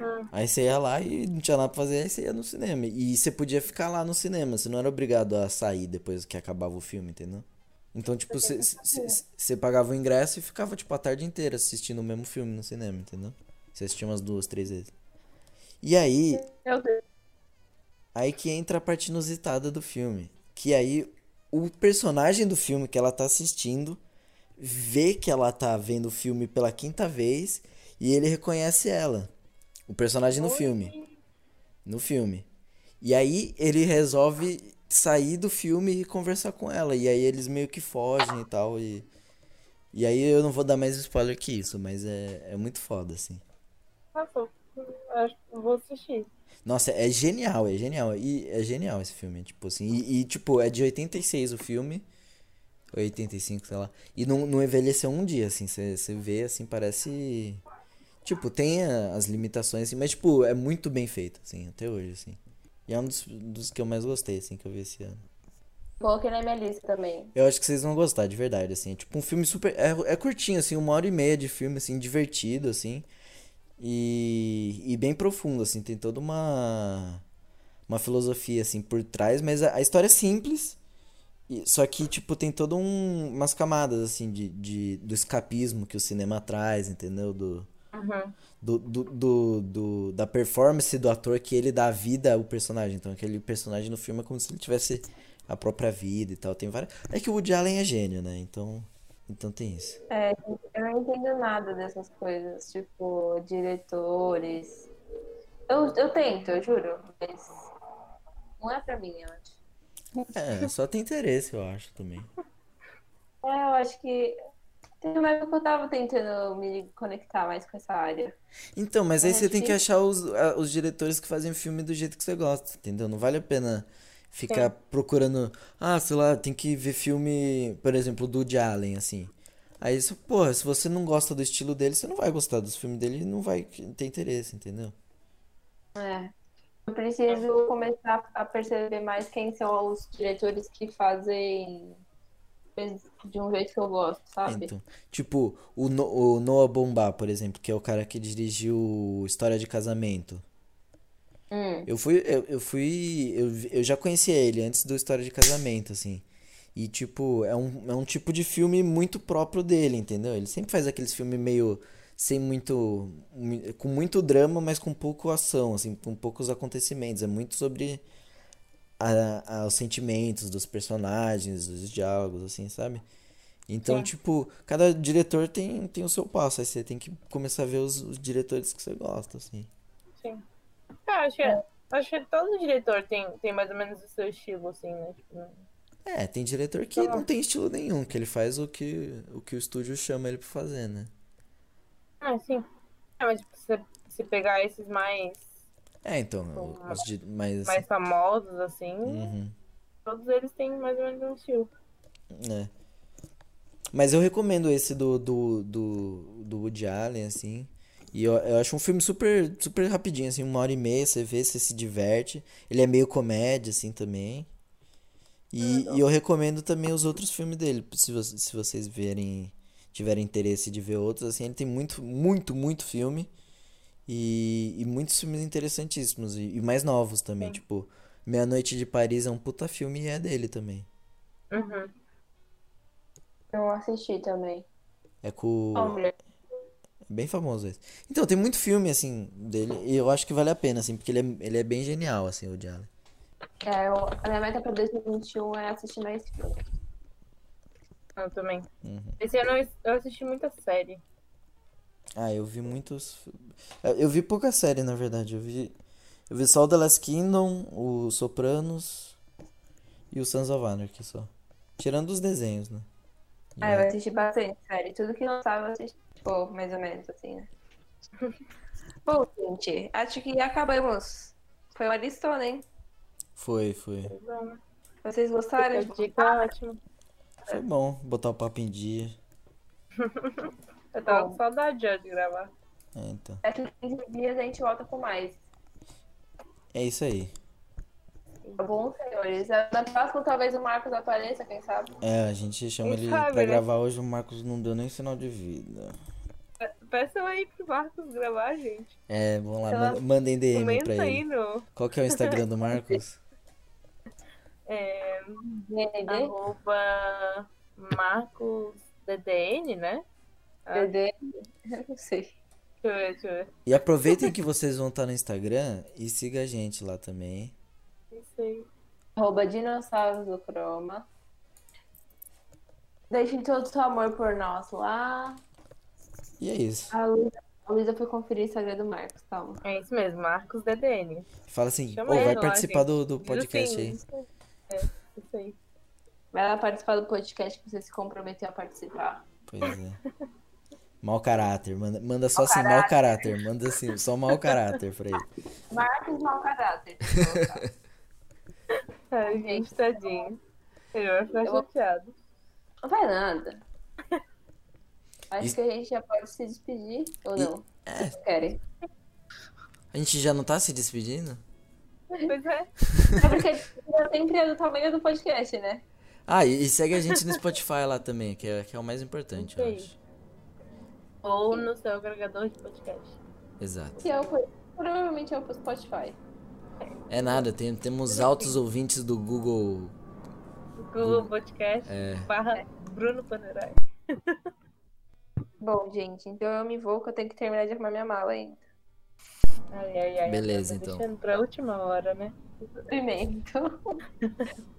Hum. Aí você ia lá e não tinha nada pra fazer, aí você ia no cinema. E você podia ficar lá no cinema, você não era obrigado a sair depois que acabava o filme, entendeu? Então, tipo, você- pagava o ingresso e ficava, tipo, a tarde inteira assistindo o mesmo filme no cinema, entendeu? Você assistia umas duas, três vezes. E aí, Meu Deus. Aí que entra a parte inusitada do filme. Que aí o personagem do filme que ela tá assistindo vê que ela tá vendo o filme pela quinta vez e ele reconhece ela. O personagem no filme. No filme. E aí ele resolve sair do filme e conversar com ela. E aí eles meio que fogem e tal. E, e aí eu não vou dar mais spoiler que isso, mas é, é muito foda, assim. Nossa, acho que eu vou assistir. Nossa, é genial, é genial. E é genial esse filme, tipo assim. E, e, tipo, é de 86 o filme. 85, sei lá. E não, não envelheceu um dia, assim. Você vê, assim, parece. Tipo, tem as limitações, assim, mas, tipo, é muito bem feito, assim, até hoje, assim. E é um dos, dos que eu mais gostei, assim, que eu vi esse ano. Coloquei na minha lista também. Eu acho que vocês vão gostar, de verdade, assim. É tipo um filme super. É, é curtinho, assim, uma hora e meia de filme, assim, divertido, assim. E, e bem profundo, assim. Tem toda uma. Uma filosofia, assim, por trás, mas a, a história é simples. e- só que, tipo, tem toda um, umas camadas, assim, de, de, do escapismo que o cinema traz, entendeu? Do, Uhum. do, do, do, do- da performance do ator que ele dá vida ao personagem. Então, aquele personagem no filme é como se ele tivesse a própria vida e tal. Tem várias... É que o Woody Allen é gênio, né? Então, então tem isso. É, eu não entendo nada dessas coisas, tipo, diretores. Eu, eu tento, eu juro, mas não é pra mim, eu acho. É, só tem interesse, eu acho também. É, eu acho que. Tem uma época que eu tava tentando me conectar mais com essa área. Então, mas aí É você tem que achar os, os diretores que fazem filme do jeito que você gosta, entendeu? Não vale a pena ficar procurando. Ah, sei lá, tem que ver filme, por exemplo, do Woody Allen, assim. Aí, porra, se você não gosta do estilo dele, você não vai gostar dos filmes dele e não vai ter interesse, entendeu? É. Eu preciso começar a perceber mais quem são os diretores que fazem de um jeito que eu gosto, sabe? Então, tipo, o, No- o Noah Baumbach, por exemplo, que é o cara que dirigiu História de Casamento. Hum. Eu fui, eu, eu fui, eu, eu já conhecia ele antes do História de Casamento, assim. E, tipo, é um, é um tipo de filme muito próprio dele, entendeu? Ele sempre faz aqueles filmes meio, sem muito, mu- com muito drama, mas com pouco ação, assim, com poucos acontecimentos. É muito sobre a, a- os sentimentos dos personagens, os diálogos, assim, sabe? Então, Sim. tipo, cada diretor tem, tem o seu passo, aí você tem que começar a ver os, os diretores que você gosta, assim. Sim. Eu acho que, acho que todo diretor tem, tem mais ou menos o seu estilo, assim, né? Tipo, É, tem diretor que não tem estilo nenhum, que ele faz o que o, que o estúdio chama ele pra fazer, né? ah, sim. É, mas tipo, se, se pegar esses mais, É, então, os di- mas mais famosos, assim, Uhum, todos eles têm mais ou menos um estilo. é. Mas eu recomendo esse do, do, do, do Woody Allen, assim. E eu, eu acho um filme super, super rapidinho, assim, uma hora e meia, você vê, você se diverte. Ele é meio comédia, assim, também. E, e eu recomendo também os outros filmes dele, se, se vocês verem, tiverem interesse de ver outros, assim, ele tem muito, muito, muito filme. E, e muitos filmes interessantíssimos. E, e mais novos também, tipo, Meia Noite de Paris é um puta filme e é dele também. Uhum. Eu assisti também. É com. Mulher. É bem famoso esse. Então, tem muito filme, assim, dele. E eu acho que vale a pena, assim, porque ele é, ele é bem genial, assim, o Allen. É, eu- a minha meta pra 2021 é assistir mais filme. Eu também. Uhum. Esse ano eu- eu assisti muita série. Ah, eu vi muitos. Eu vi pouca série, na verdade. Eu vi. Eu vi só o The Last Kingdom, o Sopranos e o Sons of Anarchy só. Tirando os desenhos, né? E Ah, eu assisti bastante série. Tudo que lançava eu assisti, tipo, mais ou menos, assim, né? [laughs] Bom, gente, acho que acabamos. Foi uma listona, hein? Foi, foi. Vocês gostaram? dica é ótima. Foi bom botar o papo em dia. [laughs] Eu tava com saudade já de gravar. É, então. Daqui a 15 dias a gente volta com mais. É isso aí. Tá bom, senhores? Na próxima talvez o Marcos apareça, quem sabe? É, a gente chama Quem ele sabe, pra né? gravar hoje, o Marcos não deu nem sinal de vida. Peçam aí pro Marcos gravar, gente. É, vamos lá, manda- mandem DM pra Comenta aí ele. no Qual que é o Instagram do Marcos? [laughs] é, DND? arroba MarcosDDN, né? DD? Eu não sei. Deixa eu ver, deixa eu ver. E aproveitem que vocês vão estar no Instagram e siga a gente lá também. Isso aí. Arroba dinossauros do Chroma. Deixem todo o seu amor por nós lá. E é isso. A Luísa, a Luísa foi conferir o Instagram do Marcos, calma. É isso mesmo, MarcosDDN. Fala assim, Chama "Ô, vai lá, participar gente. do, do Diz podcast assim, aí. É, isso aí. Vai lá participar do podcast que você se comprometeu a participar. Pois é. [laughs] Mau caráter. Manda, manda só assim, mau caráter. Manda assim, só mau caráter pra [laughs] ele. Marcos mau caráter. [laughs] Ai, gente, tadinho. Ele vai ficar Eu chateado. Não vai nada. Acho Isso- que a gente já pode se despedir, ou E- não? é. Vocês querem? A gente já não tá se despedindo? Pois é. [laughs] É porque já sempre é do tamanho do podcast, né? Ah, e, e segue a gente no Spotify lá também, que é, que é o mais importante, eu Isso aí. acho. Ou no seu agregador de podcast. Exato. Se eu for, provavelmente eu pro Spotify. É nada, tem, temos altos ouvintes do Google. Google Podcast É, barra Bruno Panerai. Bom, gente, então eu me vou que eu tenho que terminar de arrumar minha mala ainda. Ai, ai, ai. Beleza, então. Deixando pra última hora, né? Sofrimento. [laughs]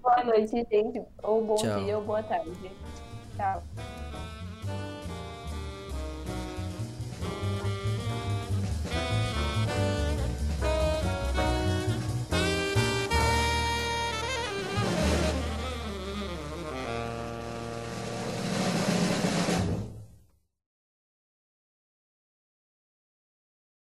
Boa noite, gente. Ou bom Tchau. dia ou boa tarde. Tchau.